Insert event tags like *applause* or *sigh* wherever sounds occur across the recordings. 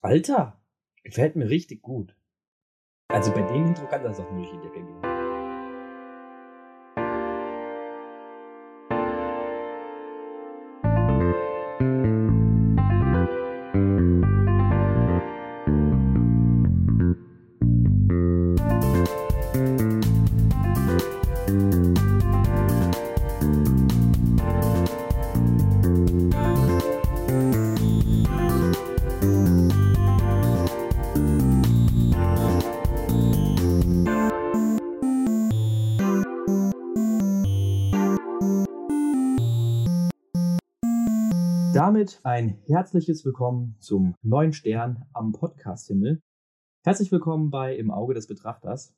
Alter, gefällt mir richtig gut. Also bei dem Intro kann das auch nur durch die Decke gehen. Ein herzliches Willkommen zum neuen Stern am Podcast-Himmel. Herzlich willkommen bei Im Auge des Betrachters.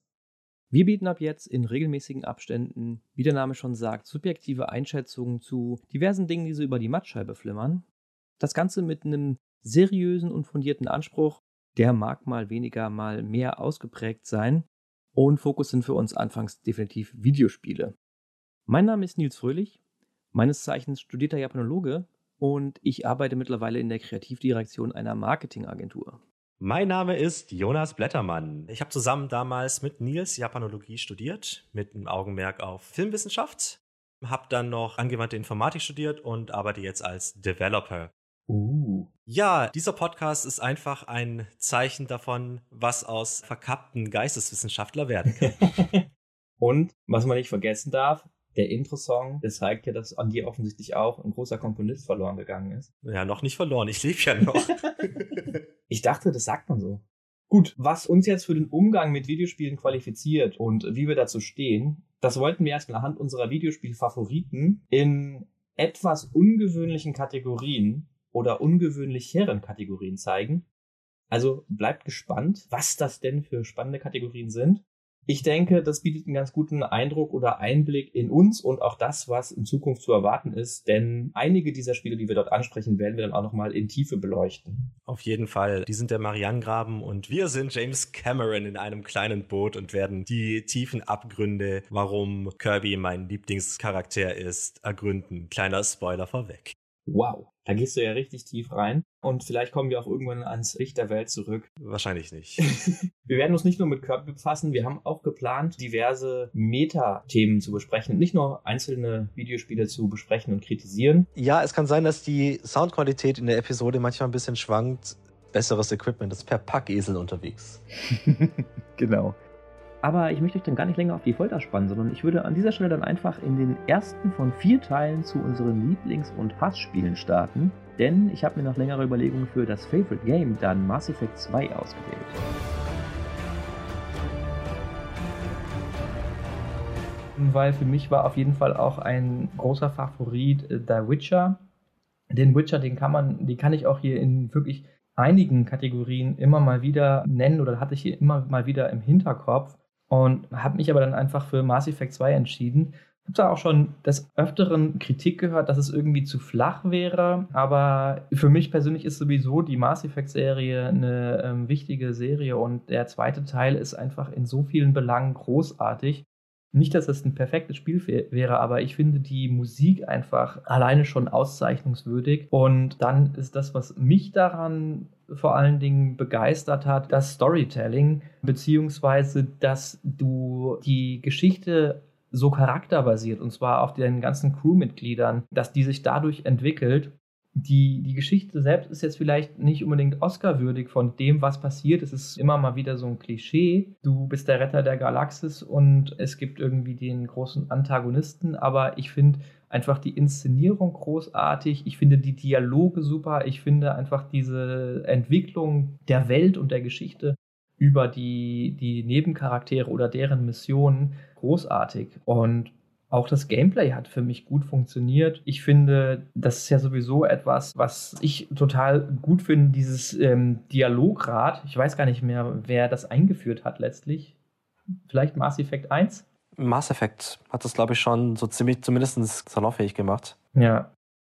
Wir bieten ab jetzt in regelmäßigen Abständen, wie der Name schon sagt, subjektive Einschätzungen zu diversen Dingen, die so über die Mattscheibe flimmern. Das Ganze mit einem seriösen und fundierten Anspruch, der mag mal weniger, mal mehr ausgeprägt sein. Und Fokus sind für uns anfangs definitiv Videospiele. Mein Name ist Nils Fröhlich, meines Zeichens studierter Japanologe und ich arbeite mittlerweile in der Kreativdirektion einer Marketingagentur. Mein Name ist Jonas Blättermann. Ich habe zusammen damals mit Nils Japanologie studiert, mit einem Augenmerk auf Filmwissenschaft. Habe dann noch angewandte Informatik studiert und arbeite jetzt als Developer. Uh. Ja, dieser Podcast ist einfach ein Zeichen davon, was aus verkappten Geisteswissenschaftler werden kann. *laughs* und was man nicht vergessen darf, der Intro-Song, der zeigt ja, dass an dir offensichtlich auch ein großer Komponist verloren gegangen ist. Ja, noch nicht verloren. Ich lebe ja noch. *laughs* *laughs* ich dachte, das sagt man so. Gut, was uns jetzt für den Umgang mit Videospielen qualifiziert und wie wir dazu stehen, das wollten wir erstmal anhand unserer Videospiel-Favoriten in etwas ungewöhnlichen Kategorien oder ungewöhnlicheren Kategorien zeigen. Also bleibt gespannt, was das denn für spannende Kategorien sind. Ich denke, das bietet einen ganz guten Eindruck oder Einblick in uns und auch das, was in Zukunft zu erwarten ist. Denn einige dieser Spiele, die wir dort ansprechen, werden wir dann auch nochmal in Tiefe beleuchten. Auf jeden Fall. Die sind der Marianengraben und wir sind James Cameron in einem kleinen Boot und werden die tiefen Abgründe, warum Kirby mein Lieblingscharakter ist, ergründen. Kleiner Spoiler vorweg. Wow, da gehst du ja richtig tief rein. Und vielleicht kommen wir auch irgendwann ans Licht der Welt zurück. Wahrscheinlich nicht. *laughs* wir werden uns nicht nur mit Kirby befassen, wir haben auch geplant, diverse Meta-Themen zu besprechen, nicht nur einzelne Videospiele zu besprechen und kritisieren. Ja, es kann sein, dass die Soundqualität in der Episode manchmal ein bisschen schwankt. Besseres Equipment ist per Packesel unterwegs. *laughs* genau. Aber ich möchte euch dann gar nicht länger auf die Folter spannen, sondern ich würde an dieser Stelle dann einfach in den ersten von vier Teilen zu unseren Lieblings- und Hassspielen starten. Denn ich habe mir nach längerer Überlegung für das Favorite Game dann Mass Effect 2 ausgewählt. Weil für mich war auf jeden Fall auch ein großer Favorit äh, The Witcher. Den Witcher, den kann man, den kann ich auch hier in wirklich einigen Kategorien immer mal wieder nennen oder hatte ich hier immer mal wieder im Hinterkopf und habe mich aber dann einfach für Mass Effect 2 entschieden. Ich habe da auch schon des Öfteren Kritik gehört, dass es irgendwie zu flach wäre, aber für mich persönlich ist sowieso die Mass Effect Serie eine ähm, wichtige Serie und der zweite Teil ist einfach in so vielen Belangen großartig. Nicht, dass es ein perfektes Spiel wäre, aber ich finde die Musik einfach alleine schon auszeichnungswürdig. Und dann ist das, was mich daran vor allen Dingen begeistert hat, das Storytelling, beziehungsweise dass du die Geschichte so charakterbasiert, und zwar auf den ganzen Crewmitgliedern, dass die sich dadurch entwickelt die, die Geschichte selbst ist jetzt vielleicht nicht unbedingt Oscar-würdig von dem, was passiert. Es ist immer mal wieder so ein Klischee. Du bist der Retter der Galaxis und es gibt irgendwie den großen Antagonisten, aber ich finde einfach die Inszenierung großartig. Ich finde die Dialoge super. Ich finde einfach diese Entwicklung der Welt und der Geschichte über die, die Nebencharaktere oder deren Missionen großartig. Und auch das Gameplay hat für mich gut funktioniert. Ich finde, das ist ja sowieso etwas, was ich total gut finde, dieses ähm, Dialograd. Ich weiß gar nicht mehr, wer das eingeführt hat letztlich. Vielleicht Mass Effect 1? Mass Effect hat das, glaube ich, schon so ziemlich zumindest salonfähig gemacht. Ja.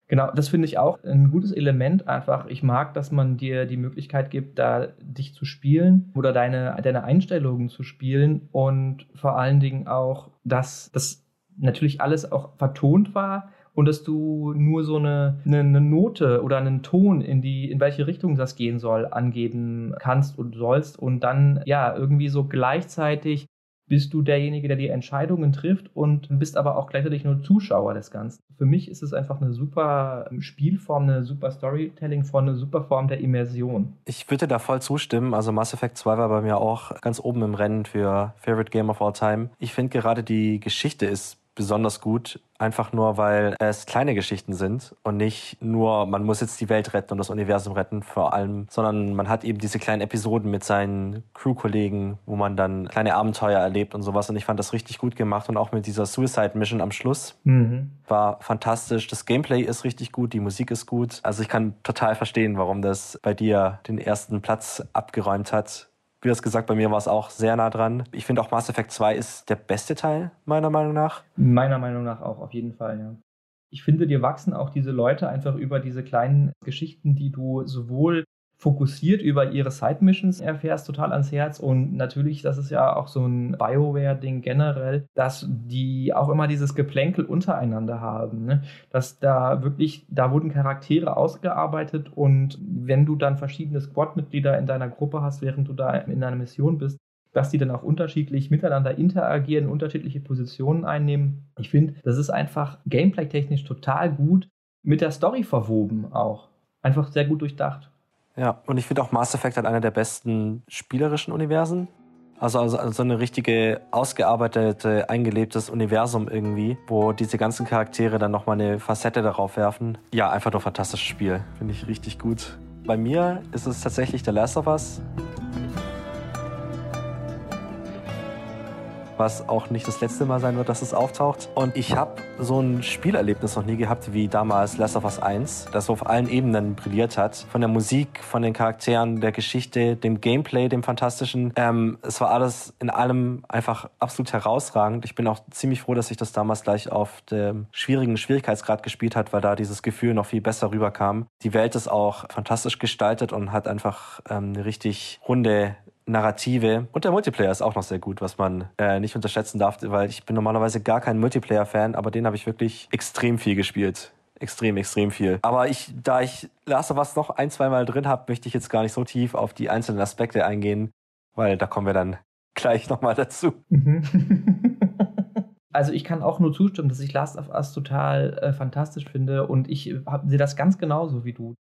Genau, das finde ich auch ein gutes Element einfach. Ich mag, dass man dir die Möglichkeit gibt, da dich zu spielen oder deine, deine Einstellungen zu spielen und vor allen Dingen auch, dass das natürlich alles auch vertont war und dass du nur so eine, eine, eine, Note oder einen Ton in die, in welche Richtung das gehen soll, angeben kannst und sollst und dann ja irgendwie so gleichzeitig bist du derjenige, der die Entscheidungen trifft und bist aber auch gleichzeitig nur Zuschauer des Ganzen. Für mich ist es einfach eine super Spielform, eine super Storytelling-Form, eine super Form der Immersion. Ich würde da voll zustimmen. Also Mass Effect 2 war bei mir auch ganz oben im Rennen für Favorite Game of All Time. Ich finde gerade die Geschichte ist besonders gut, einfach nur, weil es kleine Geschichten sind und nicht nur, man muss jetzt die Welt retten und das Universum retten vor allem, sondern man hat eben diese kleinen Episoden mit seinen Crew-Kollegen, wo man dann kleine Abenteuer erlebt und sowas. Und ich fand das richtig gut gemacht und auch mit dieser Suicide Mission am Schluss mhm. war fantastisch. Das Gameplay ist richtig gut, die Musik ist gut. Also ich kann total verstehen, warum das bei dir den ersten Platz abgeräumt hat wie das gesagt, bei mir war es auch sehr nah dran. Ich finde auch Mass Effect 2 ist der beste Teil, meiner Meinung nach. Meiner Meinung nach auch, auf jeden Fall, ja. Ich finde, dir wachsen auch diese Leute einfach über diese kleinen Geschichten, die du sowohl fokussiert über ihre Side-Missions erfährst, total ans Herz. Und natürlich, das ist ja auch so ein Bioware-Ding generell, dass die auch immer dieses Geplänkel untereinander haben. Ne? Dass da wirklich, da wurden Charaktere ausgearbeitet und wenn du dann verschiedene Squad-Mitglieder in deiner Gruppe hast, während du da in einer Mission bist, dass die dann auch unterschiedlich miteinander interagieren, unterschiedliche Positionen einnehmen. Ich finde, das ist einfach gameplay-technisch total gut mit der Story verwoben auch. Einfach sehr gut durchdacht. Ja, und ich finde auch Mass Effect hat einer der besten spielerischen Universen. Also, also, also eine richtige ausgearbeitete, eingelebtes Universum irgendwie, wo diese ganzen Charaktere dann nochmal eine Facette darauf werfen. Ja, einfach nur ein fantastisches Spiel. Finde ich richtig gut. Bei mir ist es tatsächlich The Last of Us. Was auch nicht das letzte Mal sein wird, dass es auftaucht. Und ich habe so ein Spielerlebnis noch nie gehabt wie damals Last of Us 1, das so auf allen Ebenen brilliert hat. Von der Musik, von den Charakteren, der Geschichte, dem Gameplay, dem fantastischen. Ähm, es war alles in allem einfach absolut herausragend. Ich bin auch ziemlich froh, dass ich das damals gleich auf dem schwierigen Schwierigkeitsgrad gespielt hat, weil da dieses Gefühl noch viel besser rüberkam. Die Welt ist auch fantastisch gestaltet und hat einfach ähm, eine richtig runde Narrative. Und der Multiplayer ist auch noch sehr gut, was man äh, nicht unterschätzen darf, weil ich bin normalerweise gar kein Multiplayer-Fan, aber den habe ich wirklich extrem viel gespielt. Extrem, extrem viel. Aber ich, da ich Last of Us noch ein, zwei Mal drin habe, möchte ich jetzt gar nicht so tief auf die einzelnen Aspekte eingehen, weil da kommen wir dann *laughs* gleich nochmal dazu. *laughs* Also ich kann auch nur zustimmen, dass ich Last of Us total äh, fantastisch finde und ich sehe das ganz genauso wie du.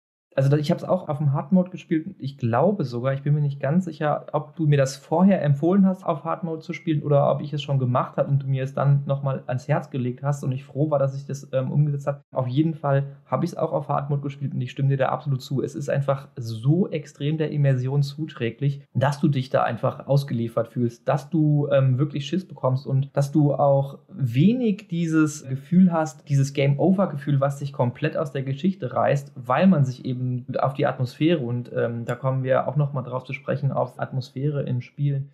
Also ich habe es auch auf dem Hard Mode gespielt. Ich glaube sogar, ich bin mir nicht ganz sicher, ob du mir das vorher empfohlen hast, auf Hard Mode zu spielen oder ob ich es schon gemacht habe und du mir es dann nochmal ans Herz gelegt hast und ich froh war, dass ich das ähm, umgesetzt habe. Auf jeden Fall habe ich es auch auf Hard Mode gespielt und ich stimme dir da absolut zu. Es ist einfach so extrem der Immersion zuträglich, dass du dich da einfach ausgeliefert fühlst, dass du ähm, wirklich Schiss bekommst und dass du auch wenig dieses Gefühl hast, dieses Game Over Gefühl, was dich komplett aus der Geschichte reißt, weil man sich eben ähm, auf die Atmosphäre und ähm, da kommen wir auch nochmal drauf zu sprechen, auf Atmosphäre in Spielen.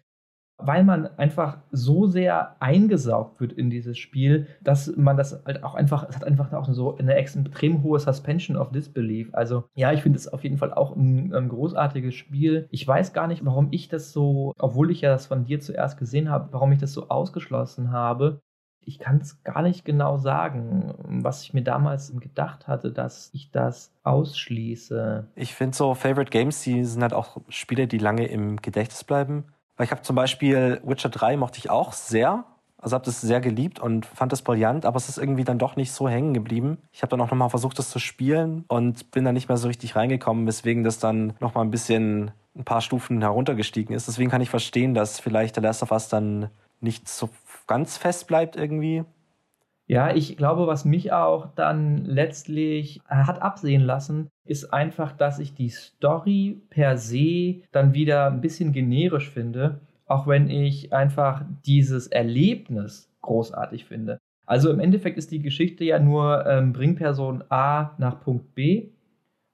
Weil man einfach so sehr eingesaugt wird in dieses Spiel, dass man das halt auch einfach, es hat einfach auch so eine extrem hohe Suspension of Disbelief. Also, ja, ich finde es auf jeden Fall auch ein, ein großartiges Spiel. Ich weiß gar nicht, warum ich das so, obwohl ich ja das von dir zuerst gesehen habe, warum ich das so ausgeschlossen habe ich kann es gar nicht genau sagen, was ich mir damals gedacht hatte, dass ich das ausschließe. Ich finde so Favorite Games, die sind halt auch Spiele, die lange im Gedächtnis bleiben. Weil ich habe zum Beispiel Witcher 3 mochte ich auch sehr. Also habe das sehr geliebt und fand das brillant, aber es ist irgendwie dann doch nicht so hängen geblieben. Ich habe dann auch nochmal versucht, das zu spielen und bin dann nicht mehr so richtig reingekommen, weswegen das dann nochmal ein bisschen ein paar Stufen heruntergestiegen ist. Deswegen kann ich verstehen, dass vielleicht der Last of Us dann nicht so ganz fest bleibt irgendwie. Ja, ich glaube, was mich auch dann letztlich hat absehen lassen, ist einfach, dass ich die Story per se dann wieder ein bisschen generisch finde, auch wenn ich einfach dieses Erlebnis großartig finde. Also im Endeffekt ist die Geschichte ja nur, ähm, bring Person A nach Punkt B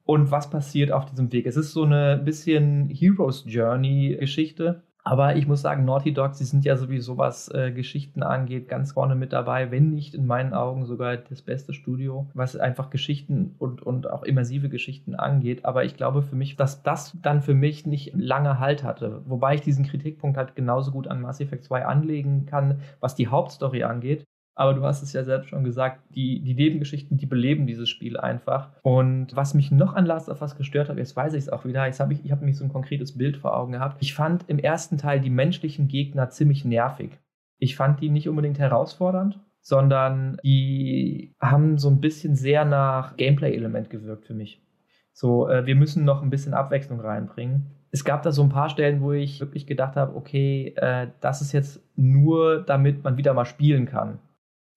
und was passiert auf diesem Weg. Es ist so eine bisschen Heroes Journey Geschichte aber ich muss sagen, Naughty Dog, sie sind ja sowieso, was äh, Geschichten angeht, ganz vorne mit dabei, wenn nicht in meinen Augen sogar das beste Studio, was einfach Geschichten und, und auch immersive Geschichten angeht. Aber ich glaube für mich, dass das dann für mich nicht lange Halt hatte. Wobei ich diesen Kritikpunkt halt genauso gut an Mass Effect 2 anlegen kann, was die Hauptstory angeht. Aber du hast es ja selbst schon gesagt, die, die Nebengeschichten, die beleben dieses Spiel einfach. Und was mich noch an Last of Us gestört hat, jetzt weiß ich es auch wieder, jetzt hab ich, ich habe nämlich so ein konkretes Bild vor Augen gehabt. Ich fand im ersten Teil die menschlichen Gegner ziemlich nervig. Ich fand die nicht unbedingt herausfordernd, sondern die haben so ein bisschen sehr nach Gameplay-Element gewirkt für mich. So, äh, wir müssen noch ein bisschen Abwechslung reinbringen. Es gab da so ein paar Stellen, wo ich wirklich gedacht habe, okay, äh, das ist jetzt nur, damit man wieder mal spielen kann.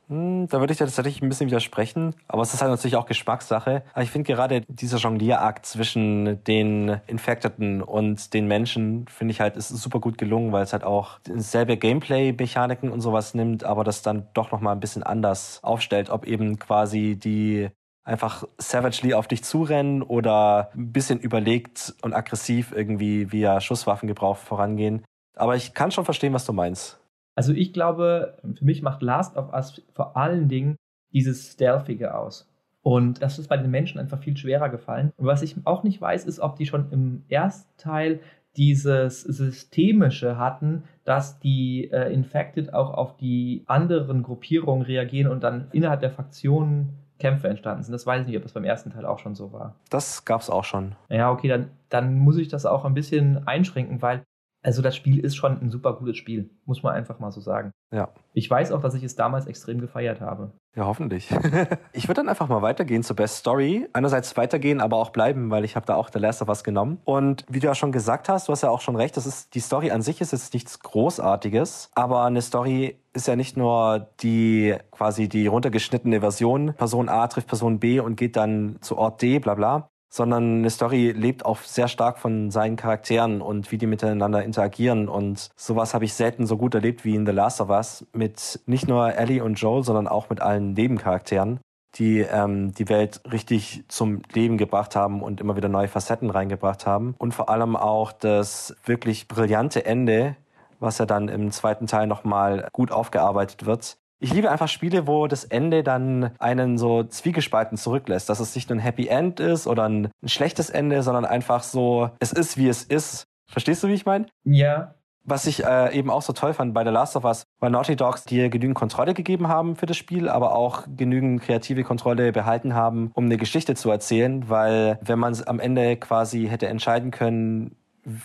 Hm, da würde ich dir tatsächlich ein bisschen widersprechen, aber es ist halt natürlich auch Geschmackssache. Aber ich finde gerade dieser Jonglierakt zwischen den Infecteden und den Menschen, finde ich halt, ist super gut gelungen, weil es halt auch selbe Gameplay-Mechaniken und sowas nimmt, aber das dann doch nochmal ein bisschen anders aufstellt, ob eben quasi die einfach savagely auf dich zurennen oder ein bisschen überlegt und aggressiv irgendwie via Schusswaffengebrauch vorangehen. Aber ich kann schon verstehen, was du meinst. Also ich glaube, für mich macht Last of Us vor allen Dingen dieses Stealthige aus. Und das ist bei den Menschen einfach viel schwerer gefallen. Und was ich auch nicht weiß, ist, ob die schon im ersten Teil dieses Systemische hatten, dass die äh, Infected auch auf die anderen Gruppierungen reagieren und dann innerhalb der Fraktionen Kämpfe entstanden sind. Das weiß ich nicht, ob das beim ersten Teil auch schon so war. Das gab es auch schon. Ja, okay, dann, dann muss ich das auch ein bisschen einschränken, weil also das Spiel ist schon ein super gutes Spiel, muss man einfach mal so sagen. Ja. Ich weiß auch, dass ich es damals extrem gefeiert habe. Ja, hoffentlich. *laughs* ich würde dann einfach mal weitergehen zur Best Story. Einerseits weitergehen, aber auch bleiben, weil ich habe da auch The Last of Us genommen. Und wie du ja schon gesagt hast, du hast ja auch schon recht, das ist, die Story an sich ist jetzt nichts Großartiges, aber eine Story ist ja nicht nur die quasi die runtergeschnittene Version. Person A trifft Person B und geht dann zu Ort D, bla bla, sondern eine Story lebt auch sehr stark von seinen Charakteren und wie die miteinander interagieren. Und sowas habe ich selten so gut erlebt wie in The Last of Us mit nicht nur Ellie und Joel, sondern auch mit allen Nebencharakteren, die ähm, die Welt richtig zum Leben gebracht haben und immer wieder neue Facetten reingebracht haben. Und vor allem auch das wirklich brillante Ende, was ja dann im zweiten Teil nochmal gut aufgearbeitet wird, ich liebe einfach Spiele, wo das Ende dann einen so zwiegespalten zurücklässt, dass es nicht nur ein Happy End ist oder ein, ein schlechtes Ende, sondern einfach so, es ist wie es ist. Verstehst du, wie ich meine? Ja. Was ich äh, eben auch so toll fand bei The Last of Us, war Naughty Dogs, die genügend Kontrolle gegeben haben für das Spiel, aber auch genügend kreative Kontrolle behalten haben, um eine Geschichte zu erzählen, weil wenn man am Ende quasi hätte entscheiden können,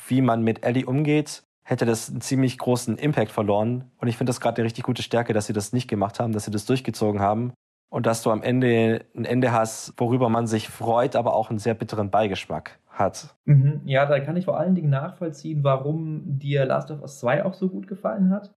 wie man mit Ellie umgeht, hätte das einen ziemlich großen Impact verloren. Und ich finde das gerade eine richtig gute Stärke, dass sie das nicht gemacht haben, dass sie das durchgezogen haben und dass du am Ende ein Ende hast, worüber man sich freut, aber auch einen sehr bitteren Beigeschmack hat. Mhm. Ja, da kann ich vor allen Dingen nachvollziehen, warum dir Last of Us 2 auch so gut gefallen hat.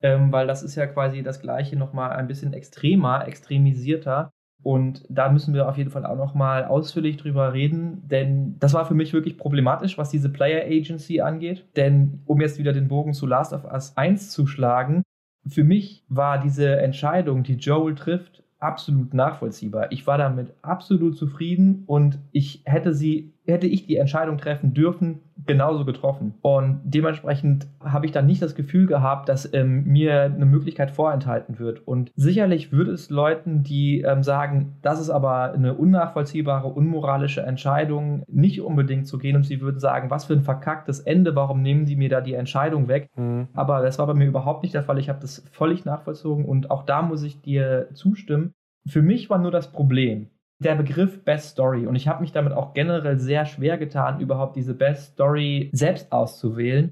Ähm, weil das ist ja quasi das gleiche nochmal ein bisschen extremer, extremisierter. Und da müssen wir auf jeden Fall auch nochmal ausführlich drüber reden, denn das war für mich wirklich problematisch, was diese Player Agency angeht. Denn um jetzt wieder den Bogen zu Last of Us 1 zu schlagen, für mich war diese Entscheidung, die Joel trifft, absolut nachvollziehbar. Ich war damit absolut zufrieden und ich hätte sie, hätte ich die Entscheidung treffen dürfen, genauso getroffen. Und dementsprechend habe ich dann nicht das Gefühl gehabt, dass ähm, mir eine Möglichkeit vorenthalten wird. Und sicherlich würde es Leuten, die ähm, sagen, das ist aber eine unnachvollziehbare, unmoralische Entscheidung, nicht unbedingt zu gehen und sie würden sagen, was für ein verkacktes Ende, warum nehmen die mir da die Entscheidung weg? Mhm. Aber das war bei mir überhaupt nicht der Fall. Ich habe das völlig nachvollzogen und auch da muss ich dir zustimmen. Für mich war nur das Problem, der Begriff Best Story. Und ich habe mich damit auch generell sehr schwer getan, überhaupt diese Best Story selbst auszuwählen,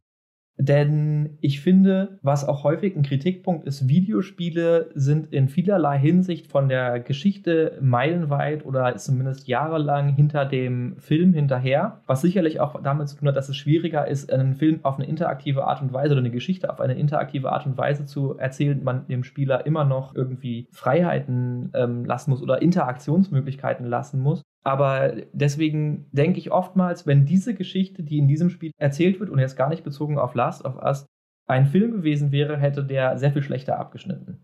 denn ich finde, was auch häufig ein Kritikpunkt ist, Videospiele sind in vielerlei Hinsicht von der Geschichte meilenweit oder zumindest jahrelang hinter dem Film hinterher, was sicherlich auch damit zu tun hat, dass es schwieriger ist, einen Film auf eine interaktive Art und Weise oder eine Geschichte auf eine interaktive Art und Weise zu erzählen, man dem Spieler immer noch irgendwie Freiheiten ähm, lassen muss oder Interaktionsmöglichkeiten lassen muss. Aber deswegen denke ich oftmals, wenn diese Geschichte, die in diesem Spiel erzählt wird und jetzt gar nicht bezogen auf Last of Us, ein Film gewesen wäre, hätte der sehr viel schlechter abgeschnitten.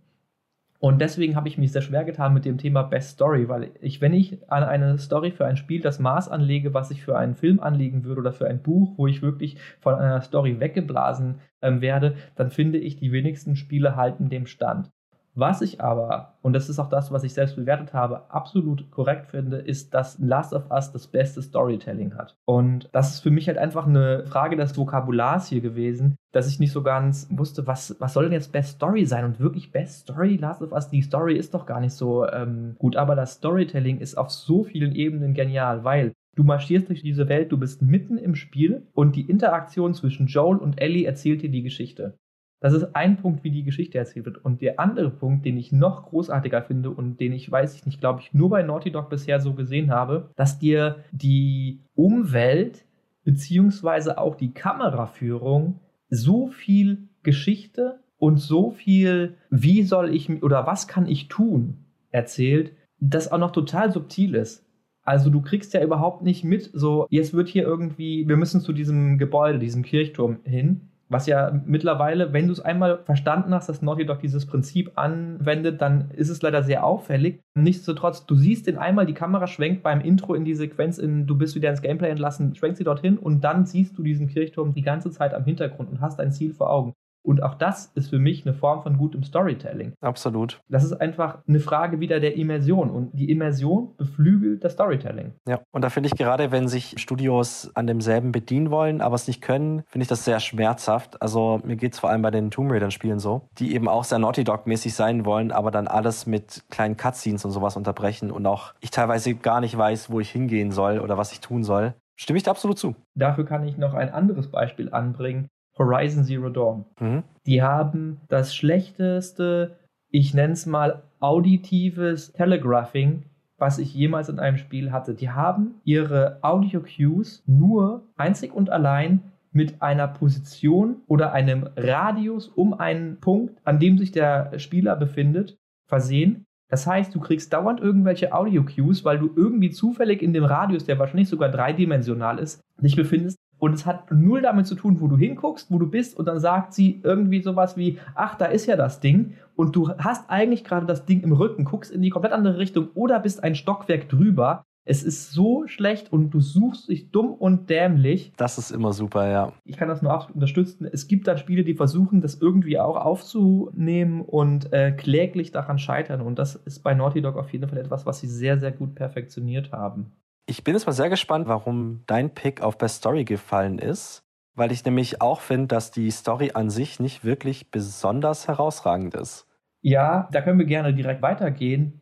Und deswegen habe ich mich sehr schwer getan mit dem Thema Best Story, weil ich, wenn ich an eine Story für ein Spiel das Maß anlege, was ich für einen Film anlegen würde oder für ein Buch, wo ich wirklich von einer Story weggeblasen ähm, werde, dann finde ich, die wenigsten Spiele halten dem Stand. Was ich aber, und das ist auch das, was ich selbst bewertet habe, absolut korrekt finde, ist, dass Last of Us das beste Storytelling hat. Und das ist für mich halt einfach eine Frage des Vokabulars hier gewesen, dass ich nicht so ganz wusste, was, was soll denn jetzt Best Story sein? Und wirklich Best Story, Last of Us, die Story ist doch gar nicht so ähm, gut, aber das Storytelling ist auf so vielen Ebenen genial, weil Du marschierst durch diese Welt, du bist mitten im Spiel und die Interaktion zwischen Joel und Ellie erzählt dir die Geschichte. Das ist ein Punkt, wie die Geschichte erzählt wird. Und der andere Punkt, den ich noch großartiger finde und den ich weiß ich nicht, glaube ich, nur bei Naughty Dog bisher so gesehen habe, dass dir die Umwelt beziehungsweise auch die Kameraführung so viel Geschichte und so viel, wie soll ich oder was kann ich tun, erzählt, das auch noch total subtil ist. Also du kriegst ja überhaupt nicht mit, so jetzt wird hier irgendwie, wir müssen zu diesem Gebäude, diesem Kirchturm hin. Was ja mittlerweile, wenn du es einmal verstanden hast, dass Naughty Dog dieses Prinzip anwendet, dann ist es leider sehr auffällig. Nichtsdestotrotz, du siehst den einmal, die Kamera schwenkt beim Intro in die Sequenz, in, du bist wieder ins Gameplay entlassen, schwenkt sie dorthin und dann siehst du diesen Kirchturm die ganze Zeit am Hintergrund und hast ein Ziel vor Augen. Und auch das ist für mich eine Form von gutem Storytelling. Absolut. Das ist einfach eine Frage wieder der Immersion. Und die Immersion beflügelt das Storytelling. Ja, und da finde ich gerade, wenn sich Studios an demselben bedienen wollen, aber es nicht können, finde ich das sehr schmerzhaft. Also mir geht es vor allem bei den Tomb Raider-Spielen so, die eben auch sehr Naughty Dog-mäßig sein wollen, aber dann alles mit kleinen Cutscenes und sowas unterbrechen und auch ich teilweise gar nicht weiß, wo ich hingehen soll oder was ich tun soll. Stimme ich da absolut zu. Dafür kann ich noch ein anderes Beispiel anbringen. Horizon Zero Dawn. Mhm. Die haben das schlechteste, ich nenne es mal auditives Telegraphing, was ich jemals in einem Spiel hatte. Die haben ihre Audio-Cues nur einzig und allein mit einer Position oder einem Radius um einen Punkt, an dem sich der Spieler befindet, versehen. Das heißt, du kriegst dauernd irgendwelche Audio-Cues, weil du irgendwie zufällig in dem Radius, der wahrscheinlich sogar dreidimensional ist, dich befindest, und es hat null damit zu tun, wo du hinguckst, wo du bist. Und dann sagt sie irgendwie sowas wie, ach, da ist ja das Ding. Und du hast eigentlich gerade das Ding im Rücken, guckst in die komplett andere Richtung oder bist ein Stockwerk drüber. Es ist so schlecht und du suchst dich dumm und dämlich. Das ist immer super, ja. Ich kann das nur absolut unterstützen. Es gibt dann Spiele, die versuchen, das irgendwie auch aufzunehmen und äh, kläglich daran scheitern. Und das ist bei Naughty Dog auf jeden Fall etwas, was sie sehr, sehr gut perfektioniert haben. Ich bin jetzt mal sehr gespannt, warum dein Pick auf Best Story gefallen ist, weil ich nämlich auch finde, dass die Story an sich nicht wirklich besonders herausragend ist. Ja, da können wir gerne direkt weitergehen,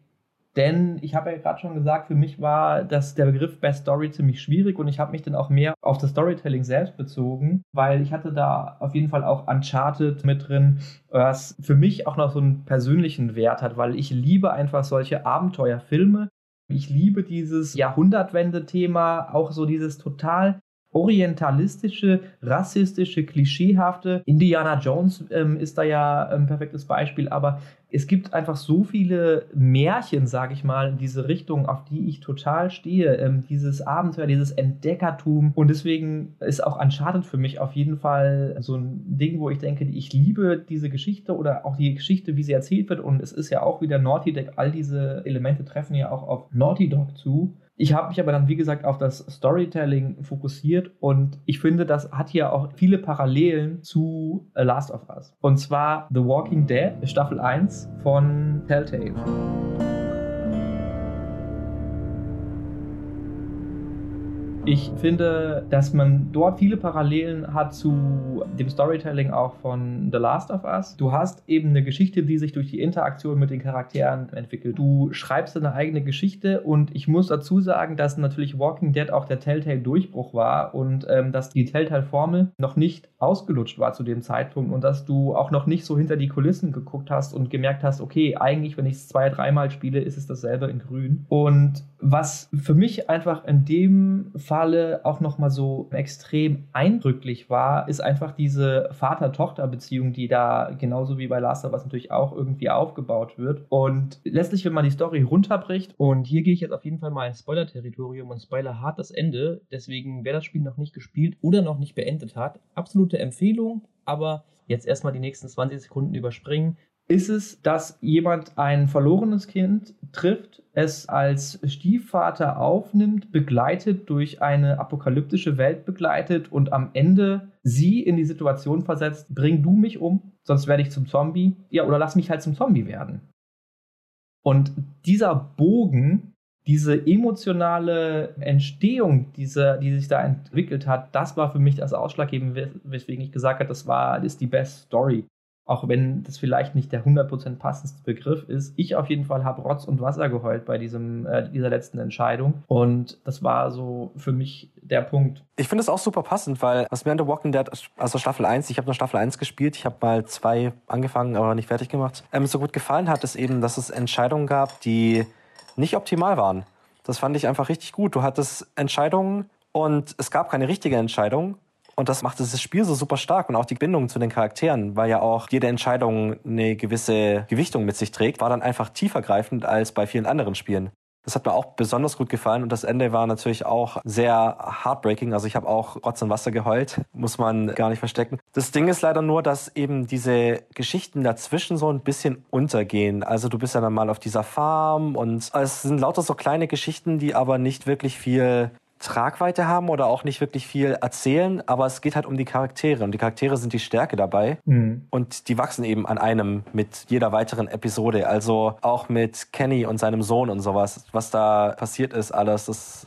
denn ich habe ja gerade schon gesagt, für mich war das, der Begriff Best Story ziemlich schwierig und ich habe mich dann auch mehr auf das Storytelling selbst bezogen, weil ich hatte da auf jeden Fall auch Uncharted mit drin, was für mich auch noch so einen persönlichen Wert hat, weil ich liebe einfach solche Abenteuerfilme, ich liebe dieses Jahrhundertwende-Thema, auch so dieses total orientalistische, rassistische, klischeehafte. Indiana Jones ähm, ist da ja ein perfektes Beispiel, aber es gibt einfach so viele Märchen, sage ich mal, in diese Richtung, auf die ich total stehe. Ähm, dieses Abenteuer, dieses Entdeckertum. Und deswegen ist auch Uncharted für mich auf jeden Fall so ein Ding, wo ich denke, ich liebe diese Geschichte oder auch die Geschichte, wie sie erzählt wird. Und es ist ja auch wieder Naughty Dog. All diese Elemente treffen ja auch auf Naughty Dog zu. Ich habe mich aber dann, wie gesagt, auf das Storytelling fokussiert und ich finde, das hat hier auch viele Parallelen zu Last of Us. Und zwar The Walking Dead, Staffel 1 von Telltale. Ich finde, dass man dort viele Parallelen hat zu dem Storytelling auch von The Last of Us. Du hast eben eine Geschichte, die sich durch die Interaktion mit den Charakteren entwickelt. Du schreibst eine eigene Geschichte und ich muss dazu sagen, dass natürlich Walking Dead auch der Telltale-Durchbruch war und ähm, dass die Telltale-Formel noch nicht ausgelutscht war zu dem Zeitpunkt und dass du auch noch nicht so hinter die Kulissen geguckt hast und gemerkt hast, okay, eigentlich, wenn ich es zwei, dreimal spiele, ist es dasselbe in grün. Und was für mich einfach in dem Falle auch nochmal so extrem eindrücklich war, ist einfach diese Vater-Tochter-Beziehung, die da genauso wie bei Last of Us natürlich auch irgendwie aufgebaut wird. Und letztlich, wenn man die Story runterbricht, und hier gehe ich jetzt auf jeden Fall mal ins Spoiler-Territorium und spoiler hart das Ende, deswegen wer das Spiel noch nicht gespielt oder noch nicht beendet hat, absolute Empfehlung, aber jetzt erstmal die nächsten 20 Sekunden überspringen ist es, dass jemand ein verlorenes Kind trifft, es als Stiefvater aufnimmt, begleitet durch eine apokalyptische Welt begleitet und am Ende sie in die Situation versetzt, bring du mich um, sonst werde ich zum Zombie. Ja, oder lass mich halt zum Zombie werden. Und dieser Bogen diese emotionale Entstehung, diese, die sich da entwickelt hat, das war für mich das Ausschlaggebende, weswegen ich gesagt habe, das war, das ist die Best Story auch wenn das vielleicht nicht der 100% passendste Begriff ist. Ich auf jeden Fall habe Rotz und Wasser geheult bei diesem, äh, dieser letzten Entscheidung. Und das war so für mich der Punkt. Ich finde es auch super passend, weil was mir an The Walking Dead, also Staffel 1, ich habe nur Staffel 1 gespielt, ich habe mal zwei angefangen, aber nicht fertig gemacht, ähm, so gut gefallen hat, ist eben, dass es Entscheidungen gab, die nicht optimal waren. Das fand ich einfach richtig gut. Du hattest Entscheidungen und es gab keine richtige Entscheidung und das macht das Spiel so super stark und auch die Bindung zu den Charakteren, weil ja auch jede Entscheidung eine gewisse Gewichtung mit sich trägt, war dann einfach tiefergreifend als bei vielen anderen Spielen. Das hat mir auch besonders gut gefallen und das Ende war natürlich auch sehr heartbreaking. Also ich habe auch Rotz und Wasser geheult, *laughs* muss man gar nicht verstecken. Das Ding ist leider nur, dass eben diese Geschichten dazwischen so ein bisschen untergehen. Also du bist ja dann mal auf dieser Farm und es sind lauter so kleine Geschichten, die aber nicht wirklich viel Tragweite haben oder auch nicht wirklich viel erzählen, aber es geht halt um die Charaktere und die Charaktere sind die Stärke dabei mhm. und die wachsen eben an einem mit jeder weiteren Episode. Also auch mit Kenny und seinem Sohn und sowas, was da passiert ist, alles, das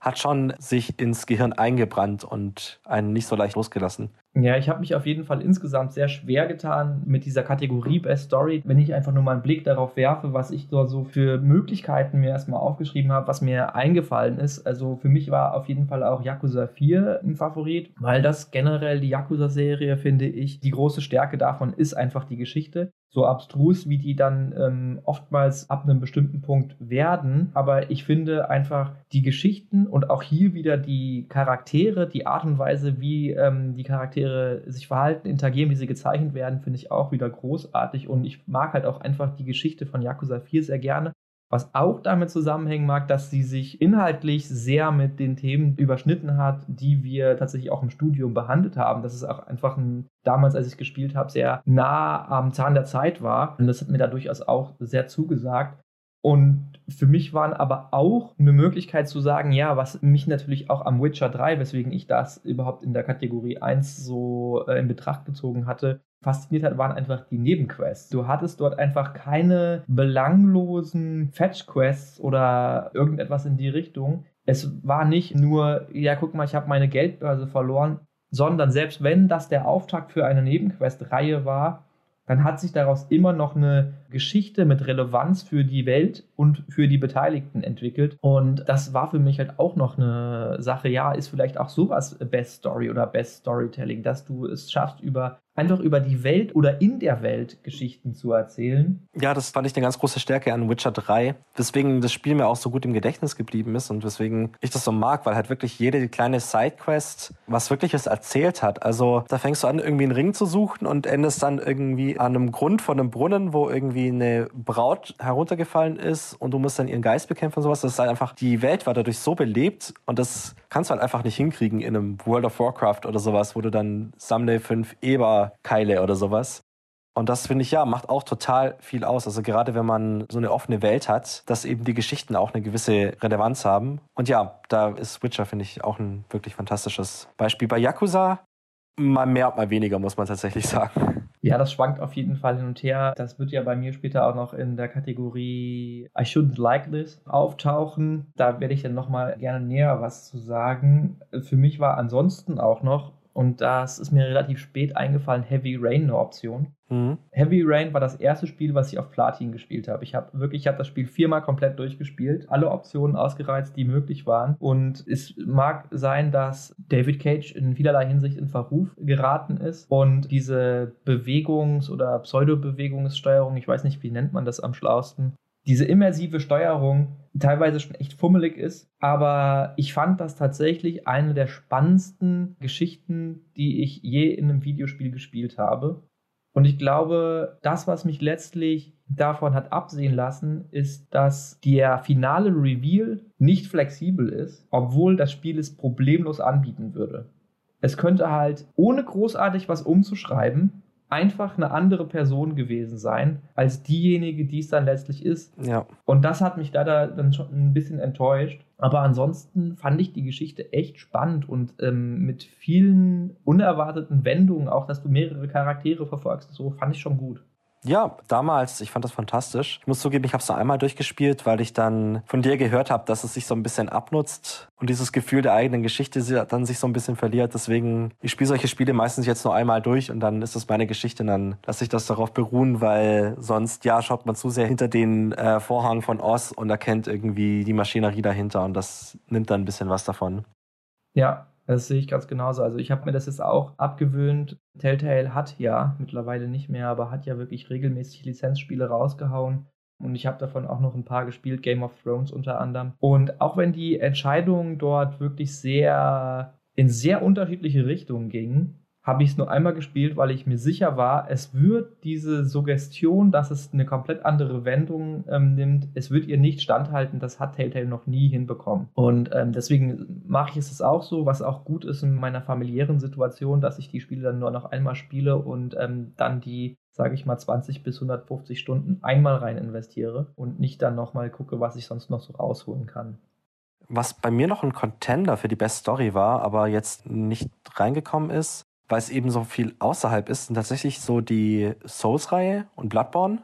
hat schon sich ins Gehirn eingebrannt und einen nicht so leicht losgelassen. Ja, ich habe mich auf jeden Fall insgesamt sehr schwer getan mit dieser Kategorie Best Story, wenn ich einfach nur mal einen Blick darauf werfe, was ich dort so für Möglichkeiten mir erstmal aufgeschrieben habe, was mir eingefallen ist. Also für mich war auf jeden Fall auch Yakuza 4 ein Favorit, weil das generell die Yakuza-Serie, finde ich, die große Stärke davon ist einfach die Geschichte so abstrus, wie die dann ähm, oftmals ab einem bestimmten Punkt werden. Aber ich finde einfach die Geschichten und auch hier wieder die Charaktere, die Art und Weise, wie ähm, die Charaktere sich verhalten, interagieren, wie sie gezeichnet werden, finde ich auch wieder großartig. Und ich mag halt auch einfach die Geschichte von Yakuza 4 sehr gerne. Was auch damit zusammenhängen mag, dass sie sich inhaltlich sehr mit den Themen überschnitten hat, die wir tatsächlich auch im Studium behandelt haben. Das ist auch einfach ein, damals, als ich gespielt habe, sehr nah am Zahn der Zeit war. Und das hat mir da durchaus auch sehr zugesagt. Und für mich waren aber auch eine Möglichkeit zu sagen, ja, was mich natürlich auch am Witcher 3, weswegen ich das überhaupt in der Kategorie 1 so äh, in Betracht gezogen hatte, fasziniert hat, waren einfach die Nebenquests. Du hattest dort einfach keine belanglosen Fetch-Quests oder irgendetwas in die Richtung. Es war nicht nur, ja, guck mal, ich habe meine Geldbörse verloren, sondern selbst wenn das der Auftakt für eine Nebenquest-Reihe war, dann hat sich daraus immer noch eine Geschichte mit Relevanz für die Welt und für die Beteiligten entwickelt. Und das war für mich halt auch noch eine Sache. Ja, ist vielleicht auch sowas Best Story oder Best Storytelling, dass du es schaffst, über einfach über die Welt oder in der Welt Geschichten zu erzählen. Ja, das fand ich eine ganz große Stärke an Witcher 3, weswegen das Spiel mir auch so gut im Gedächtnis geblieben ist und weswegen ich das so mag, weil halt wirklich jede kleine Sidequest was wirkliches erzählt hat. Also da fängst du an, irgendwie einen Ring zu suchen und endest dann irgendwie an einem Grund von einem Brunnen, wo irgendwie eine Braut heruntergefallen ist und du musst dann ihren Geist bekämpfen und sowas. Das ist halt einfach, die Welt war dadurch so belebt und das kannst du halt einfach nicht hinkriegen in einem World of Warcraft oder sowas, wo du dann sammle fünf Eber-Keile oder sowas. Und das finde ich ja, macht auch total viel aus. Also gerade wenn man so eine offene Welt hat, dass eben die Geschichten auch eine gewisse Relevanz haben. Und ja, da ist Witcher, finde ich, auch ein wirklich fantastisches Beispiel. Bei Yakuza mal mehr, mal weniger, muss man tatsächlich *laughs* sagen. Ja, das schwankt auf jeden Fall hin und her. Das wird ja bei mir später auch noch in der Kategorie I shouldn't like this auftauchen. Da werde ich dann nochmal gerne näher was zu sagen. Für mich war ansonsten auch noch und das ist mir relativ spät eingefallen, Heavy Rain eine Option. Mhm. Heavy Rain war das erste Spiel, was ich auf Platin gespielt habe. Ich habe wirklich, ich habe das Spiel viermal komplett durchgespielt, alle Optionen ausgereizt, die möglich waren. Und es mag sein, dass David Cage in vielerlei Hinsicht in Verruf geraten ist und diese Bewegungs- oder Pseudo-Bewegungssteuerung, ich weiß nicht, wie nennt man das am schlausten, diese immersive Steuerung teilweise schon echt fummelig ist. Aber ich fand das tatsächlich eine der spannendsten Geschichten, die ich je in einem Videospiel gespielt habe. Und ich glaube, das, was mich letztlich davon hat absehen lassen, ist, dass der finale Reveal nicht flexibel ist, obwohl das Spiel es problemlos anbieten würde. Es könnte halt, ohne großartig was umzuschreiben, einfach eine andere Person gewesen sein, als diejenige, die es dann letztlich ist. Ja. Und das hat mich leider dann schon ein bisschen enttäuscht. Aber ansonsten fand ich die Geschichte echt spannend und ähm, mit vielen unerwarteten Wendungen, auch dass du mehrere Charaktere verfolgst, so fand ich schon gut. Ja, damals, ich fand das fantastisch. Ich muss zugeben, ich habe es nur einmal durchgespielt, weil ich dann von dir gehört habe, dass es sich so ein bisschen abnutzt und dieses Gefühl der eigenen Geschichte dann sich so ein bisschen verliert. Deswegen, ich spiele solche Spiele meistens jetzt nur einmal durch und dann ist das meine Geschichte und dann lasse ich das darauf beruhen, weil sonst, ja, schaut man zu sehr hinter den äh, Vorhang von Oz und erkennt irgendwie die Maschinerie dahinter und das nimmt dann ein bisschen was davon. Ja, das sehe ich ganz genauso. Also ich habe mir das jetzt auch abgewöhnt. Telltale hat ja mittlerweile nicht mehr, aber hat ja wirklich regelmäßig Lizenzspiele rausgehauen. Und ich habe davon auch noch ein paar gespielt, Game of Thrones unter anderem. Und auch wenn die Entscheidungen dort wirklich sehr in sehr unterschiedliche Richtungen gingen, habe ich es nur einmal gespielt, weil ich mir sicher war, es wird diese Suggestion, dass es eine komplett andere Wendung ähm, nimmt, es wird ihr nicht standhalten. Das hat Telltale noch nie hinbekommen. Und ähm, deswegen mache ich es auch so, was auch gut ist in meiner familiären Situation, dass ich die Spiele dann nur noch einmal spiele und ähm, dann die sage ich mal, 20 bis 150 Stunden einmal rein investiere und nicht dann nochmal gucke, was ich sonst noch so rausholen kann. Was bei mir noch ein Contender für die Best Story war, aber jetzt nicht reingekommen ist, weil es eben so viel außerhalb ist, sind tatsächlich so die Souls-Reihe und Bloodborne,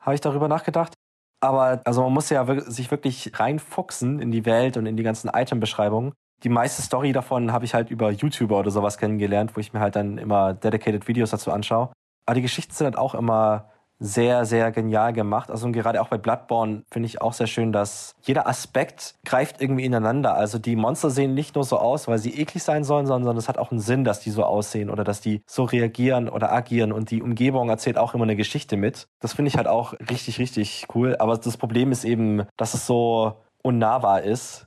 habe ich darüber nachgedacht. Aber also man muss ja sich wirklich reinfuchsen in die Welt und in die ganzen Item-Beschreibungen. Die meiste Story davon habe ich halt über YouTuber oder sowas kennengelernt, wo ich mir halt dann immer dedicated Videos dazu anschaue. Aber die Geschichten sind halt auch immer sehr, sehr genial gemacht. Also gerade auch bei Bloodborne finde ich auch sehr schön, dass jeder Aspekt greift irgendwie ineinander. Also die Monster sehen nicht nur so aus, weil sie eklig sein sollen, sondern es hat auch einen Sinn, dass die so aussehen oder dass die so reagieren oder agieren und die Umgebung erzählt auch immer eine Geschichte mit. Das finde ich halt auch richtig, richtig cool. Aber das Problem ist eben, dass es so unnahbar ist.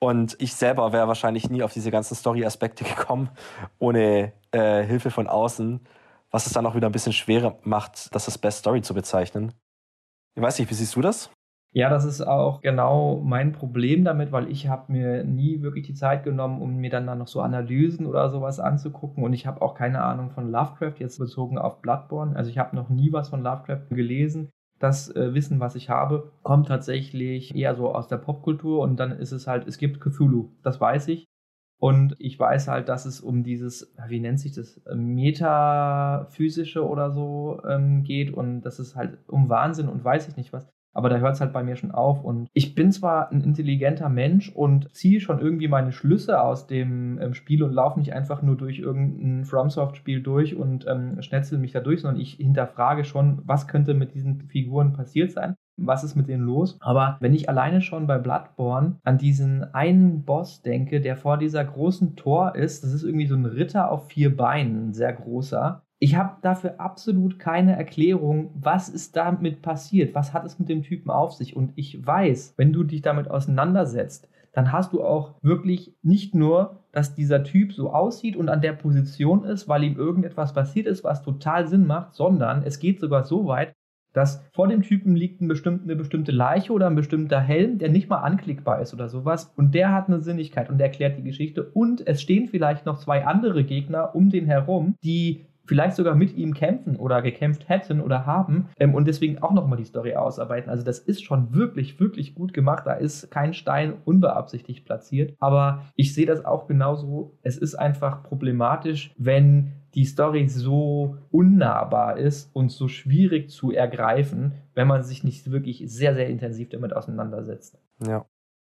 Und ich selber wäre wahrscheinlich nie auf diese ganzen Story-Aspekte *laughs* gekommen, ohne äh, Hilfe von außen was es dann auch wieder ein bisschen schwerer macht, das als Best Story zu bezeichnen. Ich weiß nicht, wie siehst du das? Ja, das ist auch genau mein Problem damit, weil ich habe mir nie wirklich die Zeit genommen, um mir dann, dann noch so Analysen oder sowas anzugucken. Und ich habe auch keine Ahnung von Lovecraft jetzt bezogen auf Bloodborne. Also ich habe noch nie was von Lovecraft gelesen. Das äh, Wissen, was ich habe, kommt tatsächlich eher so aus der Popkultur und dann ist es halt, es gibt Cthulhu, das weiß ich. Und ich weiß halt, dass es um dieses, wie nennt sich das, metaphysische oder so ähm, geht und dass es halt um Wahnsinn und weiß ich nicht was. Aber da hört es halt bei mir schon auf. Und ich bin zwar ein intelligenter Mensch und ziehe schon irgendwie meine Schlüsse aus dem ähm, Spiel und laufe nicht einfach nur durch irgendein FromSoft-Spiel durch und ähm, schnetzel mich da durch, sondern ich hinterfrage schon, was könnte mit diesen Figuren passiert sein was ist mit denen los? Aber wenn ich alleine schon bei Bloodborne an diesen einen Boss denke, der vor dieser großen Tor ist, das ist irgendwie so ein Ritter auf vier Beinen, ein sehr großer. Ich habe dafür absolut keine Erklärung, was ist damit passiert, was hat es mit dem Typen auf sich. Und ich weiß, wenn du dich damit auseinandersetzt, dann hast du auch wirklich nicht nur, dass dieser Typ so aussieht und an der Position ist, weil ihm irgendetwas passiert ist, was total Sinn macht, sondern es geht sogar so weit, dass vor dem Typen liegt ein bestimmt, eine bestimmte Leiche oder ein bestimmter Helm, der nicht mal anklickbar ist oder sowas. Und der hat eine Sinnigkeit und erklärt die Geschichte. Und es stehen vielleicht noch zwei andere Gegner um den herum, die vielleicht sogar mit ihm kämpfen oder gekämpft hätten oder haben ähm, und deswegen auch nochmal die Story ausarbeiten. Also das ist schon wirklich, wirklich gut gemacht. Da ist kein Stein unbeabsichtigt platziert. Aber ich sehe das auch genauso. Es ist einfach problematisch, wenn die Story so unnahbar ist und so schwierig zu ergreifen, wenn man sich nicht wirklich sehr, sehr intensiv damit auseinandersetzt. Ja,